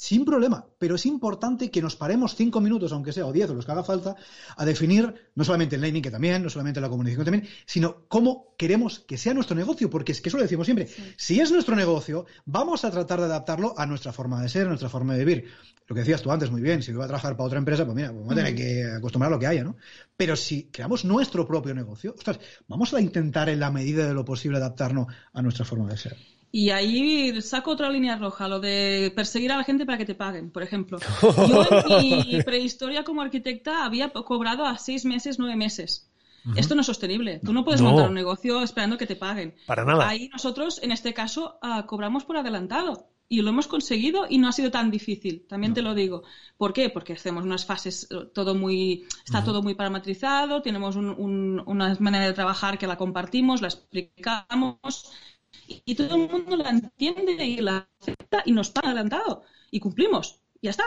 Sin problema, pero es importante que nos paremos cinco minutos, aunque sea, o diez, o los que haga falta, a definir no solamente el naming, que también, no solamente la comunicación también, sino cómo queremos que sea nuestro negocio, porque es que eso lo decimos siempre. Si es nuestro negocio, vamos a tratar de adaptarlo a nuestra forma de ser, a nuestra forma de vivir. Lo que decías tú antes, muy bien, si voy a trabajar para otra empresa, pues mira, pues vamos a tener que acostumbrar a lo que haya, ¿no? Pero si creamos nuestro propio negocio, ostras, vamos a intentar en la medida de lo posible adaptarnos a nuestra forma de ser. Y ahí saco otra línea roja, lo de perseguir a la gente para que te paguen, por ejemplo. (laughs) Yo en mi prehistoria como arquitecta había cobrado a seis meses, nueve meses. Esto no es sostenible. Tú no puedes montar un negocio esperando que te paguen. Para nada. Ahí nosotros, en este caso, ah, cobramos por adelantado. Y lo hemos conseguido y no ha sido tan difícil, también te lo digo. ¿Por qué? Porque hacemos unas fases, eh, todo muy, está todo muy parametrizado, tenemos una manera de trabajar que la compartimos, la explicamos y todo el mundo la entiende y la acepta y nos paga adelantado y cumplimos. Ya está.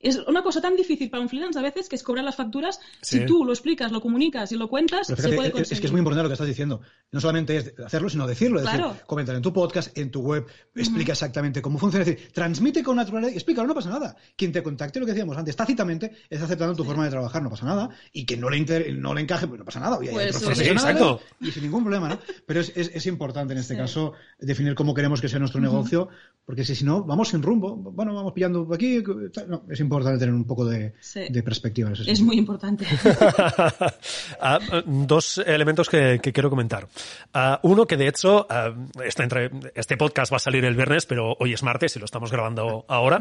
Es una cosa tan difícil para un freelance a veces que es cobrar las facturas. Si tú lo explicas, lo comunicas y lo cuentas, se puede conseguir. Es que es muy importante lo que estás diciendo. No solamente es hacerlo, sino decirlo. Es decir, comentar en tu podcast, en tu web, explica exactamente cómo funciona. Es decir, transmite con naturalidad y explícalo, no pasa nada. Quien te contacte, lo que decíamos antes, tácitamente, es aceptando tu forma de trabajar, no pasa nada. Y que no le, no le encaje, pues no pasa nada. pues, exacto. Y sin ningún problema, ¿no? Pero es, es, importante en este caso definir cómo queremos que sea nuestro negocio, porque si, si no, vamos sin rumbo. Bueno, vamos pillando aquí. No, es importante tener un poco de, perspectiva. es muy importante. (laughs) Ah, dos elementos que, quiero comentar. Ah, uno que de hecho, ah, este, este, podcast va a salir el viernes, pero hoy es martes y lo estamos grabando ahora.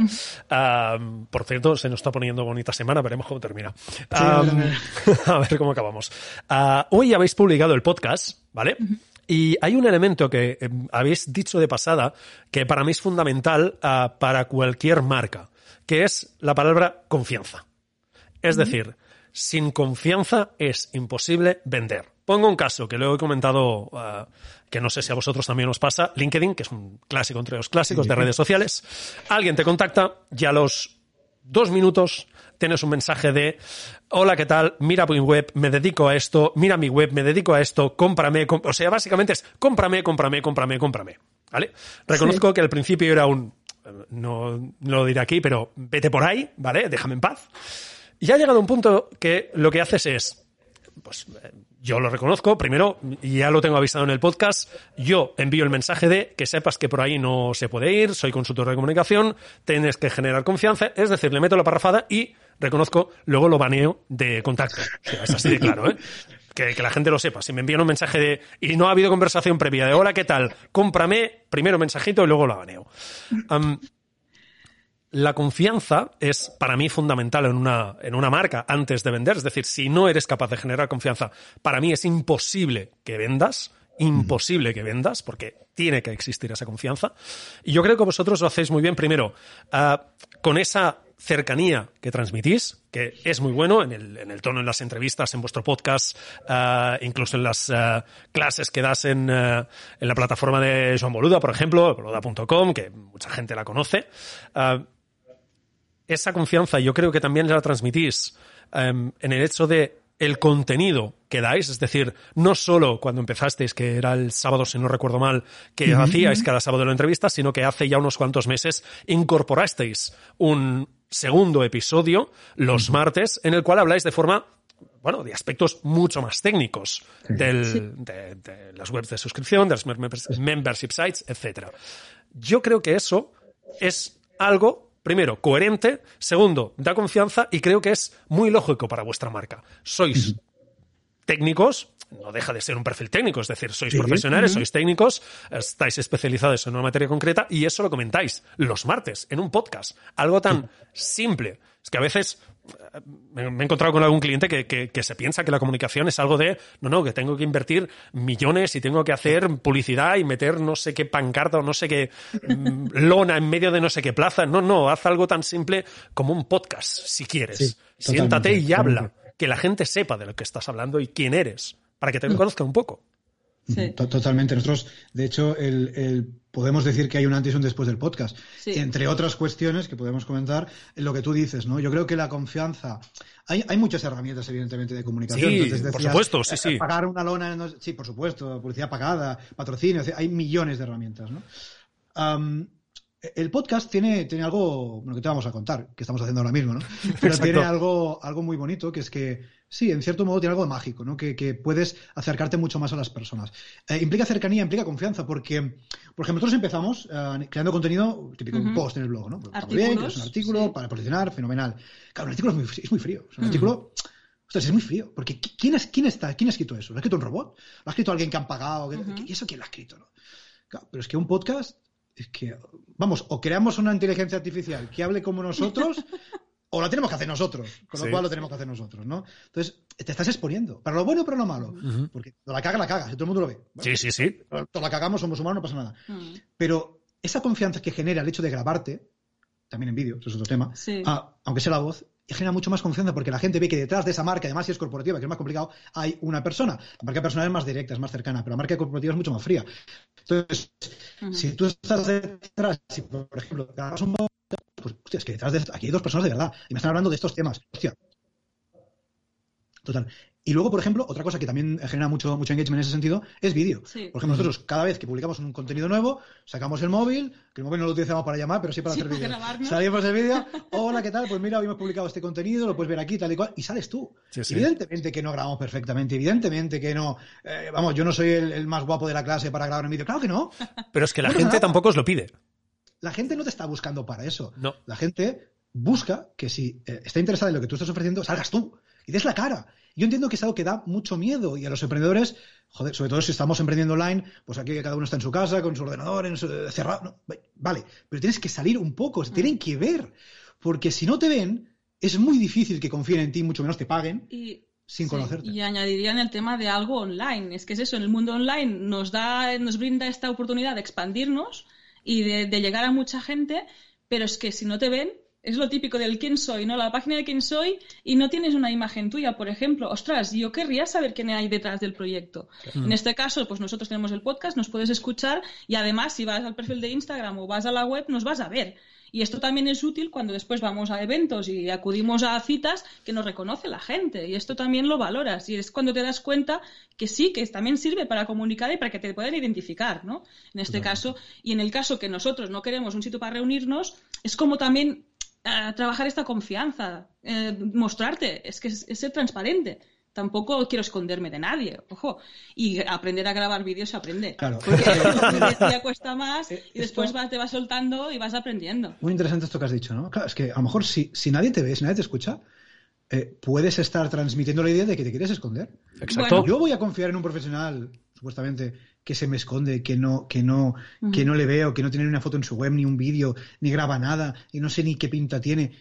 (laughs) por cierto, se nos está poniendo bonita semana, veremos cómo termina. (laughs) a ver cómo acabamos. hoy habéis publicado el podcast, ¿vale? Y hay un elemento que eh, habéis dicho de pasada que para mí es fundamental para cualquier marca que es la palabra confianza. Es decir, sin confianza es imposible vender. Pongo un caso que luego he comentado, uh, que no sé si a vosotros también os pasa, LinkedIn, que es un clásico entre los clásicos de redes sociales. Alguien te contacta y a los dos minutos tienes un mensaje de hola, ¿qué tal? Mira mi web, me dedico a esto, mira mi web, me dedico a esto, cómprame, o sea, básicamente es cómprame, cómprame, cómprame, cómprame. ¿Vale? Reconozco que al principio era un no, lo diré aquí, pero vete por ahí, ¿vale? Déjame en paz. Y ha llegado un punto que lo que haces es, pues yo lo reconozco, primero, ya lo tengo avisado en el podcast, yo envío el mensaje de que sepas que por ahí no se puede ir, soy consultor de comunicación, tienes que generar confianza, es decir, le meto la parrafada y reconozco, luego lo baneo de contacto. es así de claro, ¿eh? Que, la gente lo sepa. Si me envían un mensaje de y no ha habido conversación previa de hola, ¿qué tal? Cómprame, primero mensajito y luego lo baneo. la confianza es para mí fundamental en una, en una marca antes de vender. Es decir, si no eres capaz de generar confianza, para mí es imposible que vendas. Imposible que vendas, porque tiene que existir esa confianza. Y yo creo que vosotros lo hacéis muy bien, primero, ah, con esa cercanía que transmitís, que es muy bueno en el, en el tono en las entrevistas, en vuestro podcast, uh, incluso en las uh, clases que das en, uh, en, la plataforma de Joan Boluda, por ejemplo, boluda.com, que mucha gente la conoce. esa confianza yo creo que también la transmitís um, en el hecho de el contenido que dais, es decir, no solo cuando empezasteis, que era el sábado, si no recuerdo mal, que hacíais cada sábado la entrevista, sino que hace ya unos cuantos meses incorporasteis un segundo episodio los martes, en el cual habláis de forma bueno, de aspectos mucho más técnicos del, de, de, las webs de suscripción, de las membership sites, etc. Yo creo que eso es algo primero, coherente, segundo, da confianza y creo que es muy lógico para vuestra marca. Sois técnicos, no deja de ser un perfil técnico, es decir, sois profesionales, sois técnicos, estáis especializados en una materia concreta y eso lo comentáis los martes en un podcast. Algo tan simple. Es que a veces me, he encontrado con algún cliente que, se piensa que la comunicación es algo de, no, no, que tengo que invertir millones y tengo que hacer publicidad y meter no sé qué pancarta o no sé qué mm, (laughs) lona en medio de no sé qué plaza. No, no, haz algo tan simple como un podcast, si quieres. Siéntate y habla, que la gente sepa de lo que estás hablando y quién eres, para que te conozca un poco. Totalmente. Nosotros, de hecho, el, podemos decir que hay un antes y un después del podcast. Entre otras cuestiones que podemos comentar, en lo que tú dices, ¿no? Yo creo que la confianza. Hay, hay muchas herramientas, evidentemente, de comunicación. Sí, por supuesto, sí, sí. Pagar una lona, sí, por supuesto, publicidad pagada, patrocinio, hay millones de herramientas, ¿no? El podcast tiene, tiene algo, bueno, que te vamos a contar, que estamos haciendo ahora mismo, ¿no? (laughs) Pero tiene algo, algo muy bonito, que es que, sí, en cierto modo tiene algo de mágico, ¿no? Que, puedes acercarte mucho más a las personas. Eh, implica cercanía, implica confianza, porque, por ejemplo, nosotros empezamos eh, creando contenido, típico un post en el blog, ¿no? Pues, bien, creas un artículo para posicionar, fenomenal. Claro, un artículo es muy, es muy frío. un artículo... Ostras, es muy frío, porque ¿quién, es, quién, está, ¿quién ha escrito eso? ¿Lo ha escrito un robot? ¿Lo ha escrito alguien que han pagado? ¿Y eso quién lo ha escrito? No? Claro, pero es que un podcast es que, vamos, o creamos una inteligencia artificial que hable como nosotros, (laughs) o la tenemos que hacer nosotros, con lo cual lo tenemos que hacer nosotros, ¿no? Entonces, te estás exponiendo, para lo bueno y para lo malo, porque la caga, la caga, si todo el mundo lo ve. sí, sí, sí. Todos la cagamos, somos humanos, no pasa nada. Mm. Pero esa confianza que genera el hecho de grabarte, también en vídeo, eso es otro tema, ah, aunque sea la voz, genera mucho más confianza porque la gente ve que detrás de esa marca, además si es corporativa, que es más complicado, hay una persona. La marca personal es más directa, es más cercana, pero la marca corporativa es mucho más fría. Entonces, si tú estás detrás, si por ejemplo, grabas un pues, hostia, es que detrás de aquí hay dos personas de verdad y me están hablando de estos temas. Hostia. Total. Y luego, por ejemplo, otra cosa que también genera mucho, mucho engagement en ese sentido es vídeo. Por ejemplo, nosotros cada vez que publicamos un contenido nuevo, sacamos el móvil, que el móvil no lo utilizamos para llamar, pero sí para hacer vídeo. Salimos el vídeo, (laughs) hola, ¿qué tal? Pues mira, hoy hemos publicado este contenido, lo puedes ver aquí, tal y cual, y sales tú. evidentemente que no grabamos perfectamente, evidentemente que no, eh, vamos, yo no soy el, más guapo de la clase para grabar un vídeo, claro que no. (laughs) Pero es que la gente tampoco os lo pide. La gente no te está buscando para eso. No. La gente busca que si eh, está interesada en lo que tú estás ofreciendo, salgas tú y des la cara. Yo entiendo que es algo que da mucho miedo y a los emprendedores, joder, sobre todo si estamos emprendiendo online, pues aquí cada uno está en su casa, con su ordenador, en su, cerrado. vale, pero tienes que salir un poco, se tienen que ver. Porque si no te ven, es muy difícil que confíen en ti, mucho menos te paguen. sin conocerte. Y añadiría en el tema de algo online. Es que es eso, en el mundo online nos da, nos brinda esta oportunidad de expandirnos y de llegar a mucha gente, pero es que si no te ven, es lo típico del quién soy, ¿no? La página de quién soy y no tienes una imagen tuya, por ejemplo. Ostras, yo querría saber quién hay detrás del proyecto. En este caso, pues nosotros tenemos el podcast, nos puedes escuchar y además si vas al perfil de Instagram o vas a la web, nos vas a ver. Y esto también es útil cuando después vamos a eventos y acudimos a citas que nos reconoce la gente. Y esto también lo valoras. Y es cuando te das cuenta que sí, que también sirve para comunicar y para que te puedan identificar, ¿no? En este caso. Y en el caso que nosotros no queremos un sitio para reunirnos, es como también trabajar esta confianza, eh, mostrarte, es que es, ser transparente. Tampoco quiero esconderme de nadie, ojo. Y aprender a grabar vídeos se aprende. Claro. Porque (laughs) día cuesta más eh, y después te vas soltando y vas aprendiendo. Muy interesante esto que has dicho, ¿no? Claro, es que a lo mejor si, si nadie te ve, si nadie te escucha, eh, puedes estar transmitiendo la idea de que te quieres esconder. Exacto. yo voy a confiar en un profesional, supuestamente, que se me esconde, que no, que no, que no le veo, que no tiene una foto en su web, ni un vídeo, ni graba nada, y no sé ni qué pinta tiene.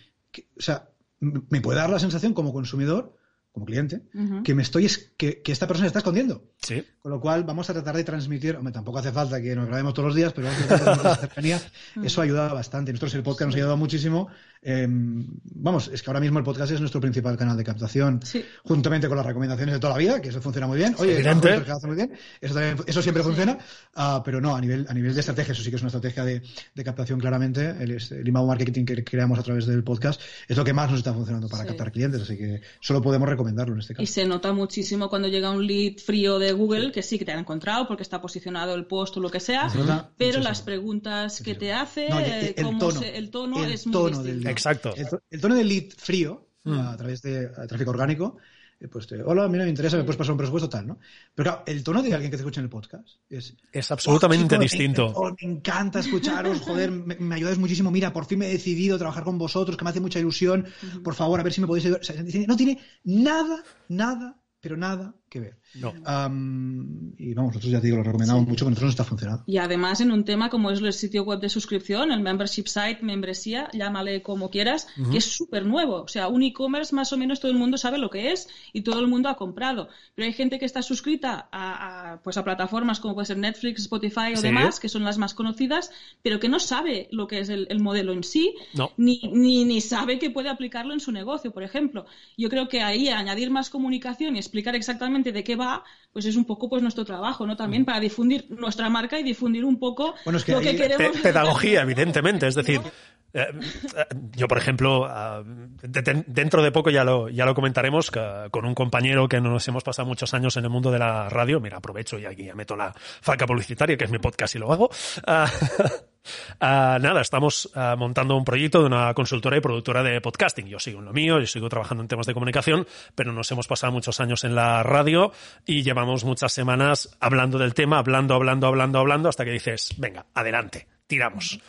o sea, me puede dar la sensación como consumidor como cliente, que me estoy que, que, esta persona se está escondiendo. Sí. Con lo cual vamos a tratar de transmitir, hombre, tampoco hace falta que nos grabemos todos los días, pero vamos a tratar de transmitir cercanía. (laughs) Eso ayuda bastante. Nosotros el podcast nos ha ayudado muchísimo. Em, vamos, es que ahora mismo el podcast es nuestro principal canal de captación, juntamente con las recomendaciones de toda la vida, que eso funciona muy bien. Oye, hace muy bien. Eso, eso siempre funciona, uh, pero no, a nivel, a nivel de estrategia, eso sí que es una estrategia de, de captación claramente. El, el inbound marketing que creamos a través del podcast es lo que más nos está funcionando para captar clientes, así que solo podemos recomendar este y se nota muchísimo cuando llega un lead frío de Google, que sí que te han encontrado porque está posicionado el post o lo que sea, pero las preguntas que te hace, el, tono, el, tono, es muy distinto. Exacto. El, tono del lead frío, mm. a través de tráfico orgánico, eh, pues hola, mira, me interesa, me puedes pasar un presupuesto tal, ¿no? Pero claro, el tono de alguien que te escucha en el podcast es... Es absolutamente distinto. Me, me, encanta escucharos, joder, me, me, ayudáis muchísimo, mira, por fin me he decidido a trabajar con vosotros, que me hace mucha ilusión, por favor, a ver si me podéis ayudar. no tiene nada, nada, pero nada que ver. No. y vamos, nosotros ya te digo, lo recomendamos mucho, pero nosotros nos está funcionando. Y además en un tema como es el sitio web de suscripción, el membership site, membresía, llámale como quieras, que es súper nuevo. O sea, un e-commerce más o menos todo el mundo sabe lo que es y todo el mundo ha comprado. Pero hay gente que está suscrita a, pues a plataformas como puede ser Netflix, Spotify o demás, que son las más conocidas, pero que no sabe lo que es el, modelo en sí, ni, ni, ni sabe que puede aplicarlo en su negocio, por ejemplo. Yo creo que ahí añadir más comunicación y explicar exactamente de qué va, pues es un poco pues nuestro trabajo, ¿no? También para difundir nuestra marca y difundir un poco lo que queremos. Pedagogía, evidentemente, es decir, eh, eh, yo, por ejemplo, ah, dentro de poco ya lo, ya lo comentaremos con un compañero que nos hemos pasado muchos años en el mundo de la radio. Mira, aprovecho y aquí ya meto la falca publicitaria, que es mi podcast y lo hago. Ah, (laughs) ah, nada, estamos montando un proyecto de una consultora y productora de podcasting. Yo sigo en lo mío, yo sigo trabajando en temas de comunicación, pero nos hemos pasado muchos años en la radio y llevamos muchas semanas hablando del tema, hablando, hablando, hablando, hablando, hasta que dices, venga, adelante tiramos.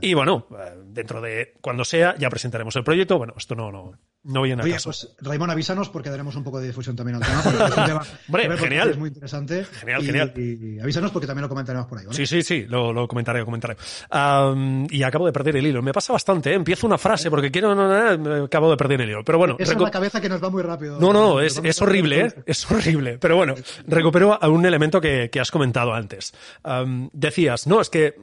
Y bueno, eh, dentro de cuando sea, ya presentaremos el proyecto. Bueno, esto no, no, no viene a Oye, caso. pues Raimón, avísanos porque daremos un poco de difusión también al tema. (laughs) Hombre, genial. Es muy interesante. Genial, genial. Y, avísanos porque también lo comentaremos por ahí, ¿vale? Sí, sí, sí, lo, lo comentaré, lo comentaré. y acabo de perder el hilo. Me pasa bastante, ¿eh? Empiezo una frase porque quiero... No, no, acabo de perder el hilo. Pero bueno... es la cabeza que nos va muy rápido. No, no, es, es horrible, ¿eh? Es horrible. Pero bueno, recupero un elemento que, que has comentado antes. decías, no, es que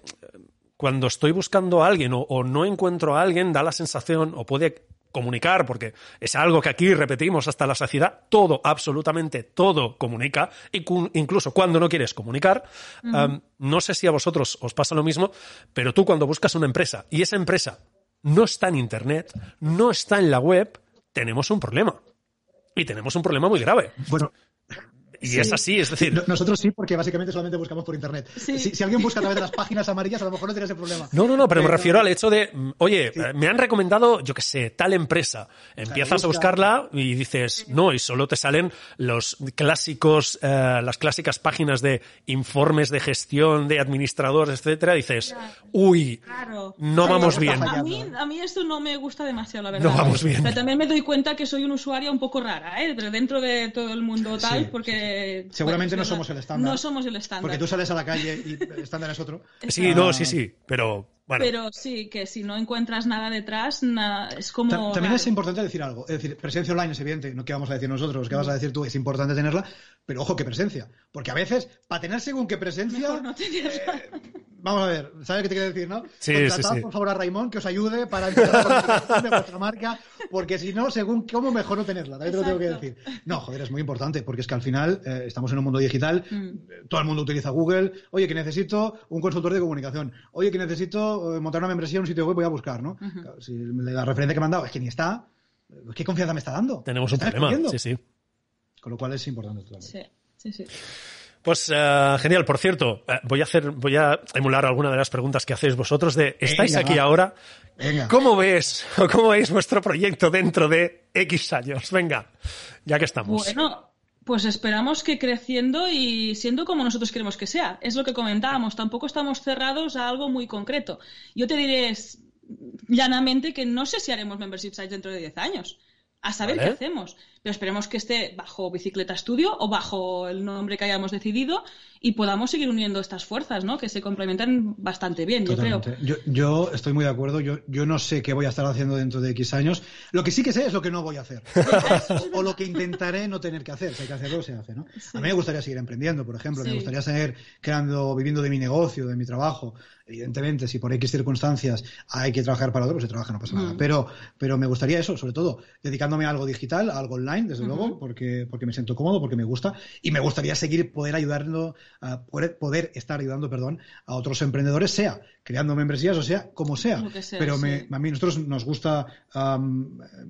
cuando estoy buscando a alguien o, no encuentro a alguien, da la sensación o puede comunicar, porque es algo que aquí repetimos hasta la saciedad, todo, absolutamente todo comunica, incluso cuando no quieres comunicar. no sé si a vosotros os pasa lo mismo, pero tú cuando buscas una empresa y esa empresa no está en Internet, no está en la web, tenemos un problema. Y tenemos un problema muy grave. Bueno, y es así, es decir. Nosotros sí, porque básicamente solamente buscamos por internet. Si, alguien busca a través de las páginas amarillas, a lo mejor no tiene ese problema. No, no, no, pero, me refiero al hecho de, mm, oye, me han recomendado, yo qué sé, tal empresa. Empiezas a buscarla y dices, no, y solo te salen los clásicos, eh, las clásicas páginas de informes de gestión, de administradores, etcétera. dices, uy, no vamos bien. A mí, a mí esto no me gusta demasiado, la verdad. No vamos bien. Pero también me doy cuenta que soy una usuaria un poco rara, ¿eh? Pero dentro de todo el mundo tal, porque Seguramente no somos el estándar. No somos el estándar. Porque tú sales a la calle y el estándar es otro. Sí, no, sí, sí, pero bueno. Pero sí, que si no encuentras nada detrás, es como... También es importante decir algo. Es decir, presencia online es evidente, no que vamos a decir nosotros, que vas a decir tú, es importante tenerla, pero ojo que presencia. Porque a veces, para tener según qué presencia... no Vamos a ver, ¿sabes qué te quiero decir, no? Sí, Contratad, sí, por favor, a Raimón que os ayude para empezar la de vuestra marca, porque si no, según cómo, mejor no tenerla. También te lo tengo que decir. No, joder, es muy importante, porque es que al final eh, estamos en un mundo digital, mm. todo el mundo utiliza Google. Oye, que necesito un consultor de comunicación. Oye, que necesito eh, montar una membresía en un sitio web, voy a buscar, ¿no? si la referencia que me han dado es que ni está, ¿qué confianza me está dando? Tenemos un problema, sí, sí. Con lo cual es importante totalmente. Sí, sí, sí. Pues eh, genial, por cierto, eh, voy a hacer, voy a emular alguna de las preguntas que hacéis vosotros de ¿estáis aquí ahora? ¿Cómo ves o (laughs) cómo veis vuestro proyecto dentro de X años? Venga, ya que estamos. Bueno, pues esperamos que creciendo y siendo como nosotros queremos que sea. Es lo que comentábamos, tampoco estamos cerrados a algo muy concreto. Yo te diré llanamente que no sé si haremos membership sites dentro de 10 años. A saber qué hacemos pero esperemos que esté bajo Bicicleta Studio o bajo el nombre que hayamos decidido y podamos seguir uniendo estas fuerzas, ¿no? Que se complementan bastante bien, yo creo. Yo, estoy muy de acuerdo. Yo, yo no sé qué voy a estar haciendo dentro de X años. Lo que sí que sé es lo que no voy a hacer. (laughs) o, lo que intentaré no tener que hacer. Si hay que hacerlo, se hace, ¿no? A mí me gustaría seguir emprendiendo, por ejemplo. Me gustaría seguir creando, viviendo de mi negocio, de mi trabajo. Evidentemente, si por X circunstancias hay que trabajar para otro, pues se trabaja, no pasa nada. Mm. Pero, pero me gustaría eso, sobre todo, dedicándome a algo digital, a algo online, desde luego, porque, porque me siento cómodo, porque me gusta. Y me gustaría seguir poder ayudando a poder, estar ayudando, perdón, a otros emprendedores, sea creando membresías o sea como sea. Pero a mí nosotros nos gusta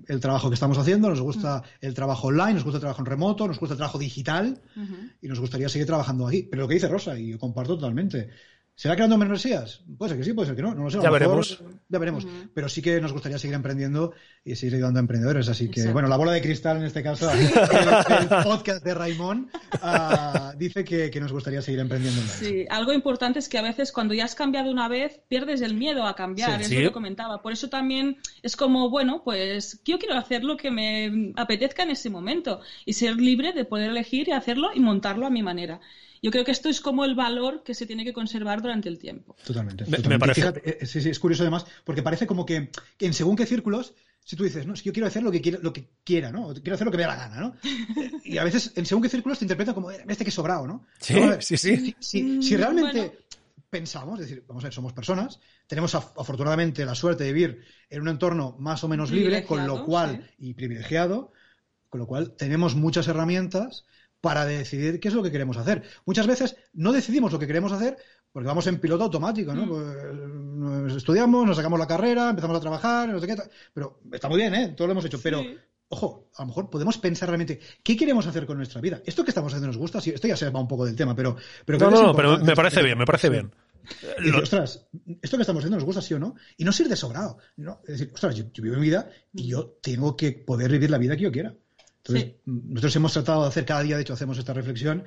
el trabajo que estamos haciendo, nos gusta mm. el trabajo online, nos gusta el trabajo en remoto, nos gusta el trabajo digital y nos gustaría seguir trabajando aquí. Pero lo que dice Rosa, y yo comparto totalmente, ¿Será creando membresías? Puede ser que sí, puede ser que no, no lo sé. Ya veremos. Ya veremos. Pero sí que nos gustaría seguir emprendiendo y seguir ayudando a emprendedores. Así que, bueno, la bola de cristal en este caso, (laughs) el, podcast de Raimón, uh, dice que, nos gustaría seguir emprendiendo. Sí, algo importante es que a veces cuando ya has cambiado una vez, pierdes el miedo a cambiar, es lo que comentaba. Por eso también es como, bueno, pues yo quiero hacer lo que me apetezca en ese momento y ser libre de poder elegir y hacerlo y montarlo a mi manera. Yo creo que esto es como el valor que se tiene que conservar durante el tiempo. Totalmente. Me, parece... Eh, eh, sí, sí, es curioso además, porque parece como que, en según qué círculos si tú dices, no, si yo quiero hacer lo que quiera, lo que quiera, ¿no? quiero hacer lo que me dé la gana, ¿no? (laughs) Y a veces, en según qué círculos te interpretan como, eh, este que es sobrado, ¿no? Sí, sí, sí. Si, mm, realmente pensamos, es decir, vamos a ver, somos personas, tenemos afortunadamente la suerte de vivir en un entorno más o menos libre, con lo cual, y privilegiado, con lo cual tenemos muchas herramientas para decidir qué es lo que queremos hacer. Muchas veces no decidimos lo que queremos hacer porque vamos en piloto automático, ¿no? Mm. Pues, estudiamos, nos sacamos la carrera, empezamos a trabajar, no sé qué, pero está muy bien, ¿eh? Todo lo hemos hecho, pero ojo, a lo mejor podemos pensar realmente qué queremos hacer con nuestra vida. Esto que estamos haciendo nos gusta, sí, esto ya se va un poco del tema, pero... pero no, no, pero me parece bien, me parece bien. Y ostras, esto que estamos haciendo nos gusta sí o no, y no ser de sobrado. ¿no? Es decir, ostras, yo, yo, vivo mi vida y yo tengo que poder vivir la vida que yo quiera. Entonces, nosotros hemos tratado de hacer cada día, de hecho, hacemos esta reflexión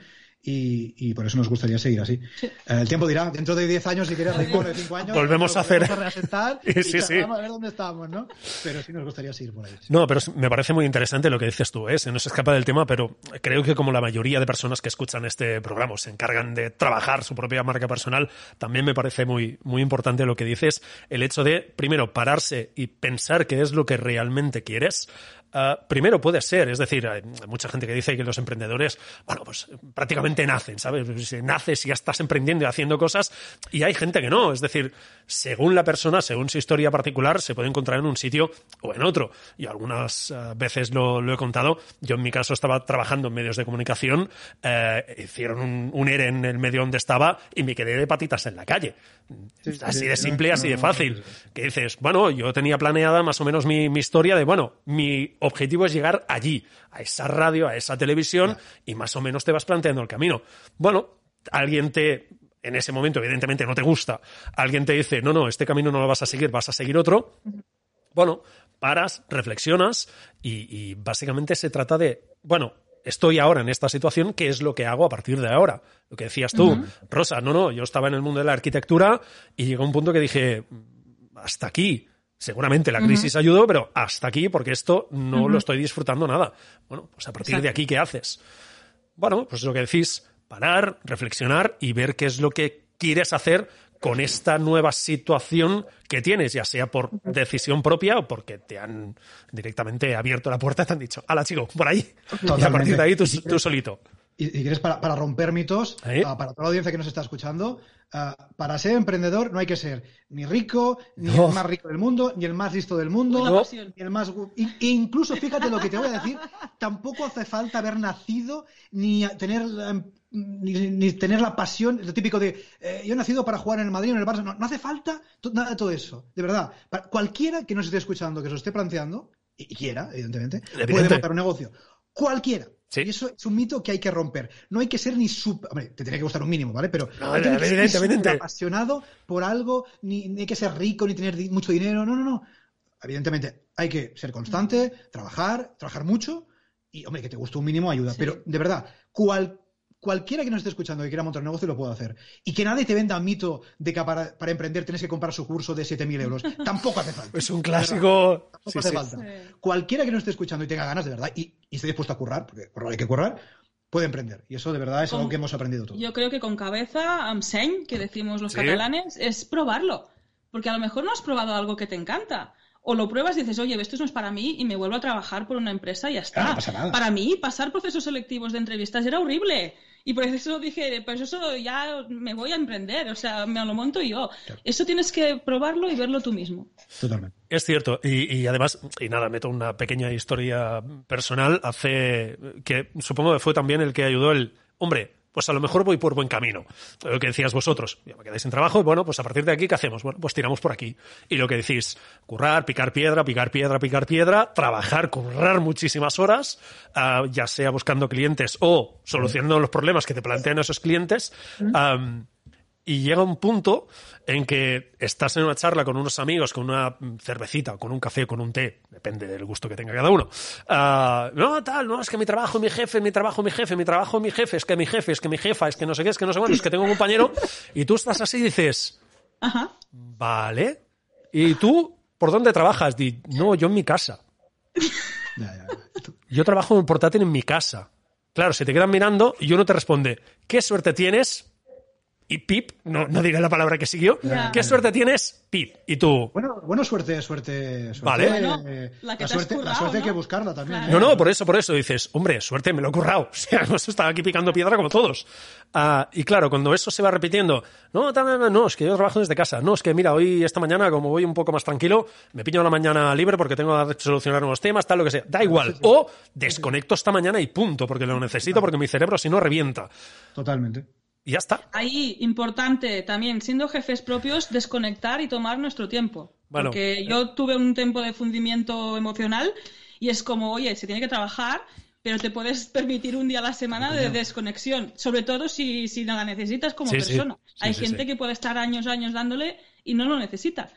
y, por eso nos gustaría seguir así. Eh, el tiempo dirá, dentro de 10 años, si quieres, de 5 años, volvemos a hacer. A (laughs) y sí, sí. a ver dónde estamos, ¿no? Pero sí nos gustaría seguir por ahí. No, pero me parece muy interesante lo que dices tú, ¿eh? Se nos escapa del tema, pero creo que como la mayoría de personas que escuchan este programa se encargan de trabajar su propia marca personal, también me parece muy, muy importante lo que dices, el hecho de, primero, pararse y pensar qué es lo que realmente quieres, Ah, primero puede ser, es decir, hay mucha gente que dice que los emprendedores, bueno, pues prácticamente nacen, ¿sabes? Naces y ya estás emprendiendo y haciendo cosas, y hay gente que no, es decir, según la persona, según su historia particular, se puede encontrar en un sitio o en otro. Y algunas ah, veces lo, he contado, yo en mi caso estaba trabajando en medios de comunicación, eh, hicieron un, un ERE en el medio donde estaba y me quedé de patitas en la calle. así de simple, así de fácil. Que dices, bueno, yo tenía planeada más o menos mi, mi historia de, bueno, mi objetivo es llegar allí, a esa radio, a esa televisión, y más o menos te vas planteando el camino. Bueno, alguien te, en ese momento, evidentemente no te gusta, alguien te dice, no, no, este camino no lo vas a seguir, vas a seguir otro. Bueno, paras, reflexionas y, básicamente se trata de, bueno, estoy ahora en esta situación, ¿qué es lo que hago a partir de ahora? Lo que decías tú, Rosa, no, no, yo estaba en el mundo de la arquitectura y llegó un punto que dije, hasta aquí, Seguramente la crisis ayudó, pero hasta aquí, porque esto no lo estoy disfrutando nada. Bueno, pues a partir de aquí, ¿qué haces? Bueno, pues lo que decís, parar, reflexionar y ver qué es lo que quieres hacer con esta nueva situación que tienes, ya sea por decisión propia o porque te han directamente abierto la puerta y te han dicho, hala chico, por ahí. Y a partir de ahí tú, solito. Y, quieres para, romper mitos, ah, para toda la audiencia que nos está escuchando, Ah, para ser emprendedor no hay que ser ni rico, ni el más rico del mundo, ni el más listo del mundo, ni el más... E incluso, fíjate lo que te voy a decir, (laughs) tampoco hace falta haber nacido ni tener... Ni, tener la pasión, lo típico de eh, yo he nacido para jugar en el Madrid o en el Barça. No, hace falta nada de todo eso, de verdad. cualquiera que nos esté escuchando, que se lo esté planteando, y, quiera, evidentemente, puede montar un negocio. Cualquiera. Y eso es un mito que hay que romper. No hay que ser ni sub... Hombre, te tiene que gustar un mínimo, ¿vale? Pero no, hay que ser apasionado por algo, ni, hay que ser rico, ni tener mucho dinero. No, no, no. Evidentemente, hay que ser constante, trabajar, trabajar mucho y, hombre, que te guste un mínimo ayuda. Pero, de verdad, cual, cualquiera que nos esté escuchando y quiera montar un negocio lo puede hacer. Y que nadie te venda mito de que para, emprender tienes que comprar su curso de 7.000 euros. (laughs) Tampoco hace falta. Es un clásico. Tampoco hace falta. Cualquiera que nos esté escuchando y tenga ganas, de verdad, y, esté dispuesto a currar, porque hay que currar, puede emprender. Y eso de verdad es algo que hemos aprendido todos. Yo creo que con cabeza, amseny, que decimos los catalanes, es probarlo. Porque a lo mejor no has probado algo que te encanta o lo pruebas y dices, oye, esto no es para mí y me vuelvo a trabajar por una empresa y ya está. Para mí, pasar procesos selectivos de entrevistas era horrible. Y por eso dije, pues eso ya me voy a emprender, o sea, me lo monto yo. Eso tienes que probarlo y verlo tú mismo. Totalmente. Es cierto, y, y, además, y nada, meto una pequeña historia personal, hace que supongo que fue también el que ayudó el, hombre, pues a lo mejor voy por buen camino. Lo que decías vosotros, ya me quedáis sin trabajo, y bueno, pues a partir de aquí, ¿qué hacemos? Bueno, pues tiramos por aquí. Y lo que decís, currar, picar piedra, picar piedra, picar piedra, trabajar, currar muchísimas horas, ah, ya sea buscando clientes o solucionando los problemas que te plantean esos clientes. Y llega un punto en que estás en una charla con unos amigos, con una cervecita, con un café, con un té, depende del gusto que tenga cada uno. Ah, no, tal, no, es que mi trabajo, mi jefe, mi trabajo, mi jefe, mi trabajo, mi jefe, es que mi jefe, es que mi jefa, es que no sé qué, es que no sé cuánto, es que tengo un compañero, y tú estás así y dices, Ajá. vale, ¿y tú por dónde trabajas? Di, no, yo en mi casa. (laughs) Yo trabajo en portátil en mi casa. Claro, se te quedan mirando y uno te responde, ¿qué suerte tienes? Y Pip, no, no diré la palabra que siguió, ¿qué suerte tienes? Pip. Y tú. Bueno, bueno suerte, suerte, suerte. Vale. Bueno, eh, la que la suerte, la suerte hay que buscarla también. Claro. ¿eh? No, no, por eso, por eso dices, hombre, suerte, me lo he currado. (laughs) O sea, hemos estado aquí picando piedra como todos. Ah, y claro, cuando eso se va repitiendo, no, no, no, no, es que yo trabajo desde casa. No, es que mira, hoy, esta mañana, como voy un poco más tranquilo, me piño la mañana libre porque tengo que solucionar nuevos temas, tal, lo que sea. Da igual. O desconecto esta mañana y punto, porque lo necesito, porque mi cerebro si no revienta. Totalmente. Y ya está. Ahí, importante también, siendo jefes propios, desconectar y tomar nuestro tiempo. Bueno. Porque yo tuve un tiempo de fundimiento emocional y es como, oye, se tiene que trabajar, pero te puedes (laughs) permitir un día a la semana de desconexión, sobre todo si, si no la necesitas como Sí, persona. Sí, Hay gente que puede estar años, años dándole y no lo necesita.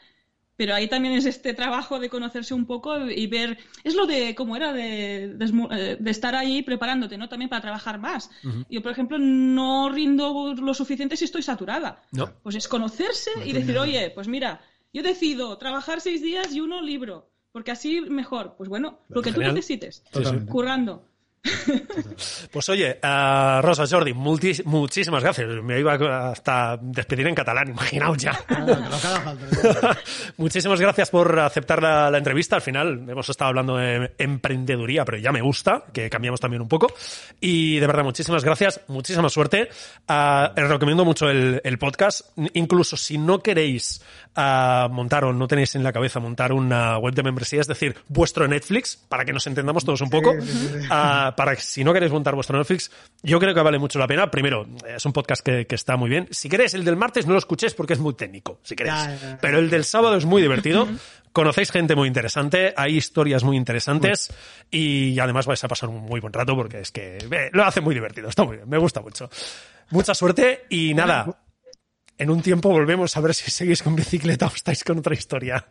Pero ahí también es este trabajo de conocerse un poco y ver, es lo de, como era, de, eh, de estar ahí preparándote, ¿no? También para trabajar más. Yo, por ejemplo, no rindo lo suficiente si estoy saturada. No. Pues es conocerse y decir, oye, pues mira, yo decido trabajar seis días y uno libro, porque así mejor. Pues bueno, lo que tú necesites, Totalmente. currando. Pues oye, a Rosa Jordi, multis- muchísimas gracias. Me iba hasta despedir en catalán, imaginaos ya. Ah. (laughs) Muchísimas gracias por aceptar la, la entrevista. Al final hemos estado hablando de emprendeduría, pero ya me gusta, que cambiamos también un poco. Y de verdad, muchísimas gracias, muchísima suerte. Ah, os recomiendo mucho el, el podcast. Incluso si no queréis ah, montar o no tenéis en la cabeza montar una web de membresía, es decir, vuestro Netflix, para que nos entendamos todos un poco, para si no queréis montar vuestro Netflix, yo creo que vale mucho la pena. Primero, es un podcast que, que está muy bien. Si queréis el del martes, no lo escuchéis porque es muy técnico, si queréis. Ya, ya, ya. Pero el del sábado es muy divertido. Conocéis gente muy interesante, hay historias muy interesantes y además vais a pasar un muy buen rato porque es que eh, lo hace muy divertido, está muy bien, me gusta mucho. Mucha suerte y nada, en un tiempo volvemos a ver si seguís con bicicleta o estáis con otra historia.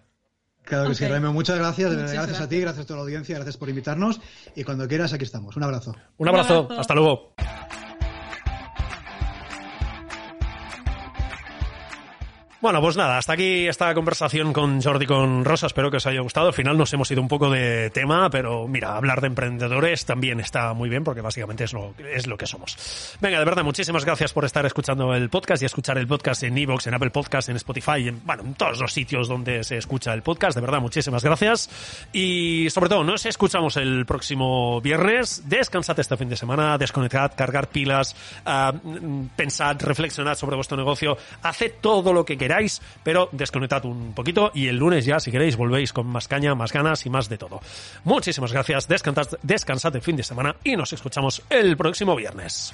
Claro que sí. Raimo. Muchas gracias. Muchas gracias a ti, gracias a toda la audiencia, gracias por invitarnos. Y cuando quieras, aquí estamos. Un abrazo. Un abrazo, abrazo. hasta luego. Bueno, pues nada, hasta aquí esta conversación con Jordi con Rosa. Espero que os haya gustado. Al final nos hemos ido un poco de tema, pero mira, hablar de emprendedores también está muy bien porque básicamente es lo, es lo que somos. Venga, de verdad, muchísimas gracias por estar escuchando el podcast y escuchar el podcast en Evox, en Apple Podcast, en Spotify, en, bueno, en todos los sitios donde se escucha el podcast. De verdad, muchísimas gracias. Y sobre todo, nos escuchamos el próximo viernes. Descansad este fin de semana, desconectad, cargar pilas, mm, pensad, reflexionad sobre vuestro negocio, haced todo lo que queráis, pero desconectad un poquito y el lunes ya, si queréis, volvéis con más caña, más ganas y más de todo. Muchísimas gracias, descansad, descansad el fin de semana y nos escuchamos el próximo viernes.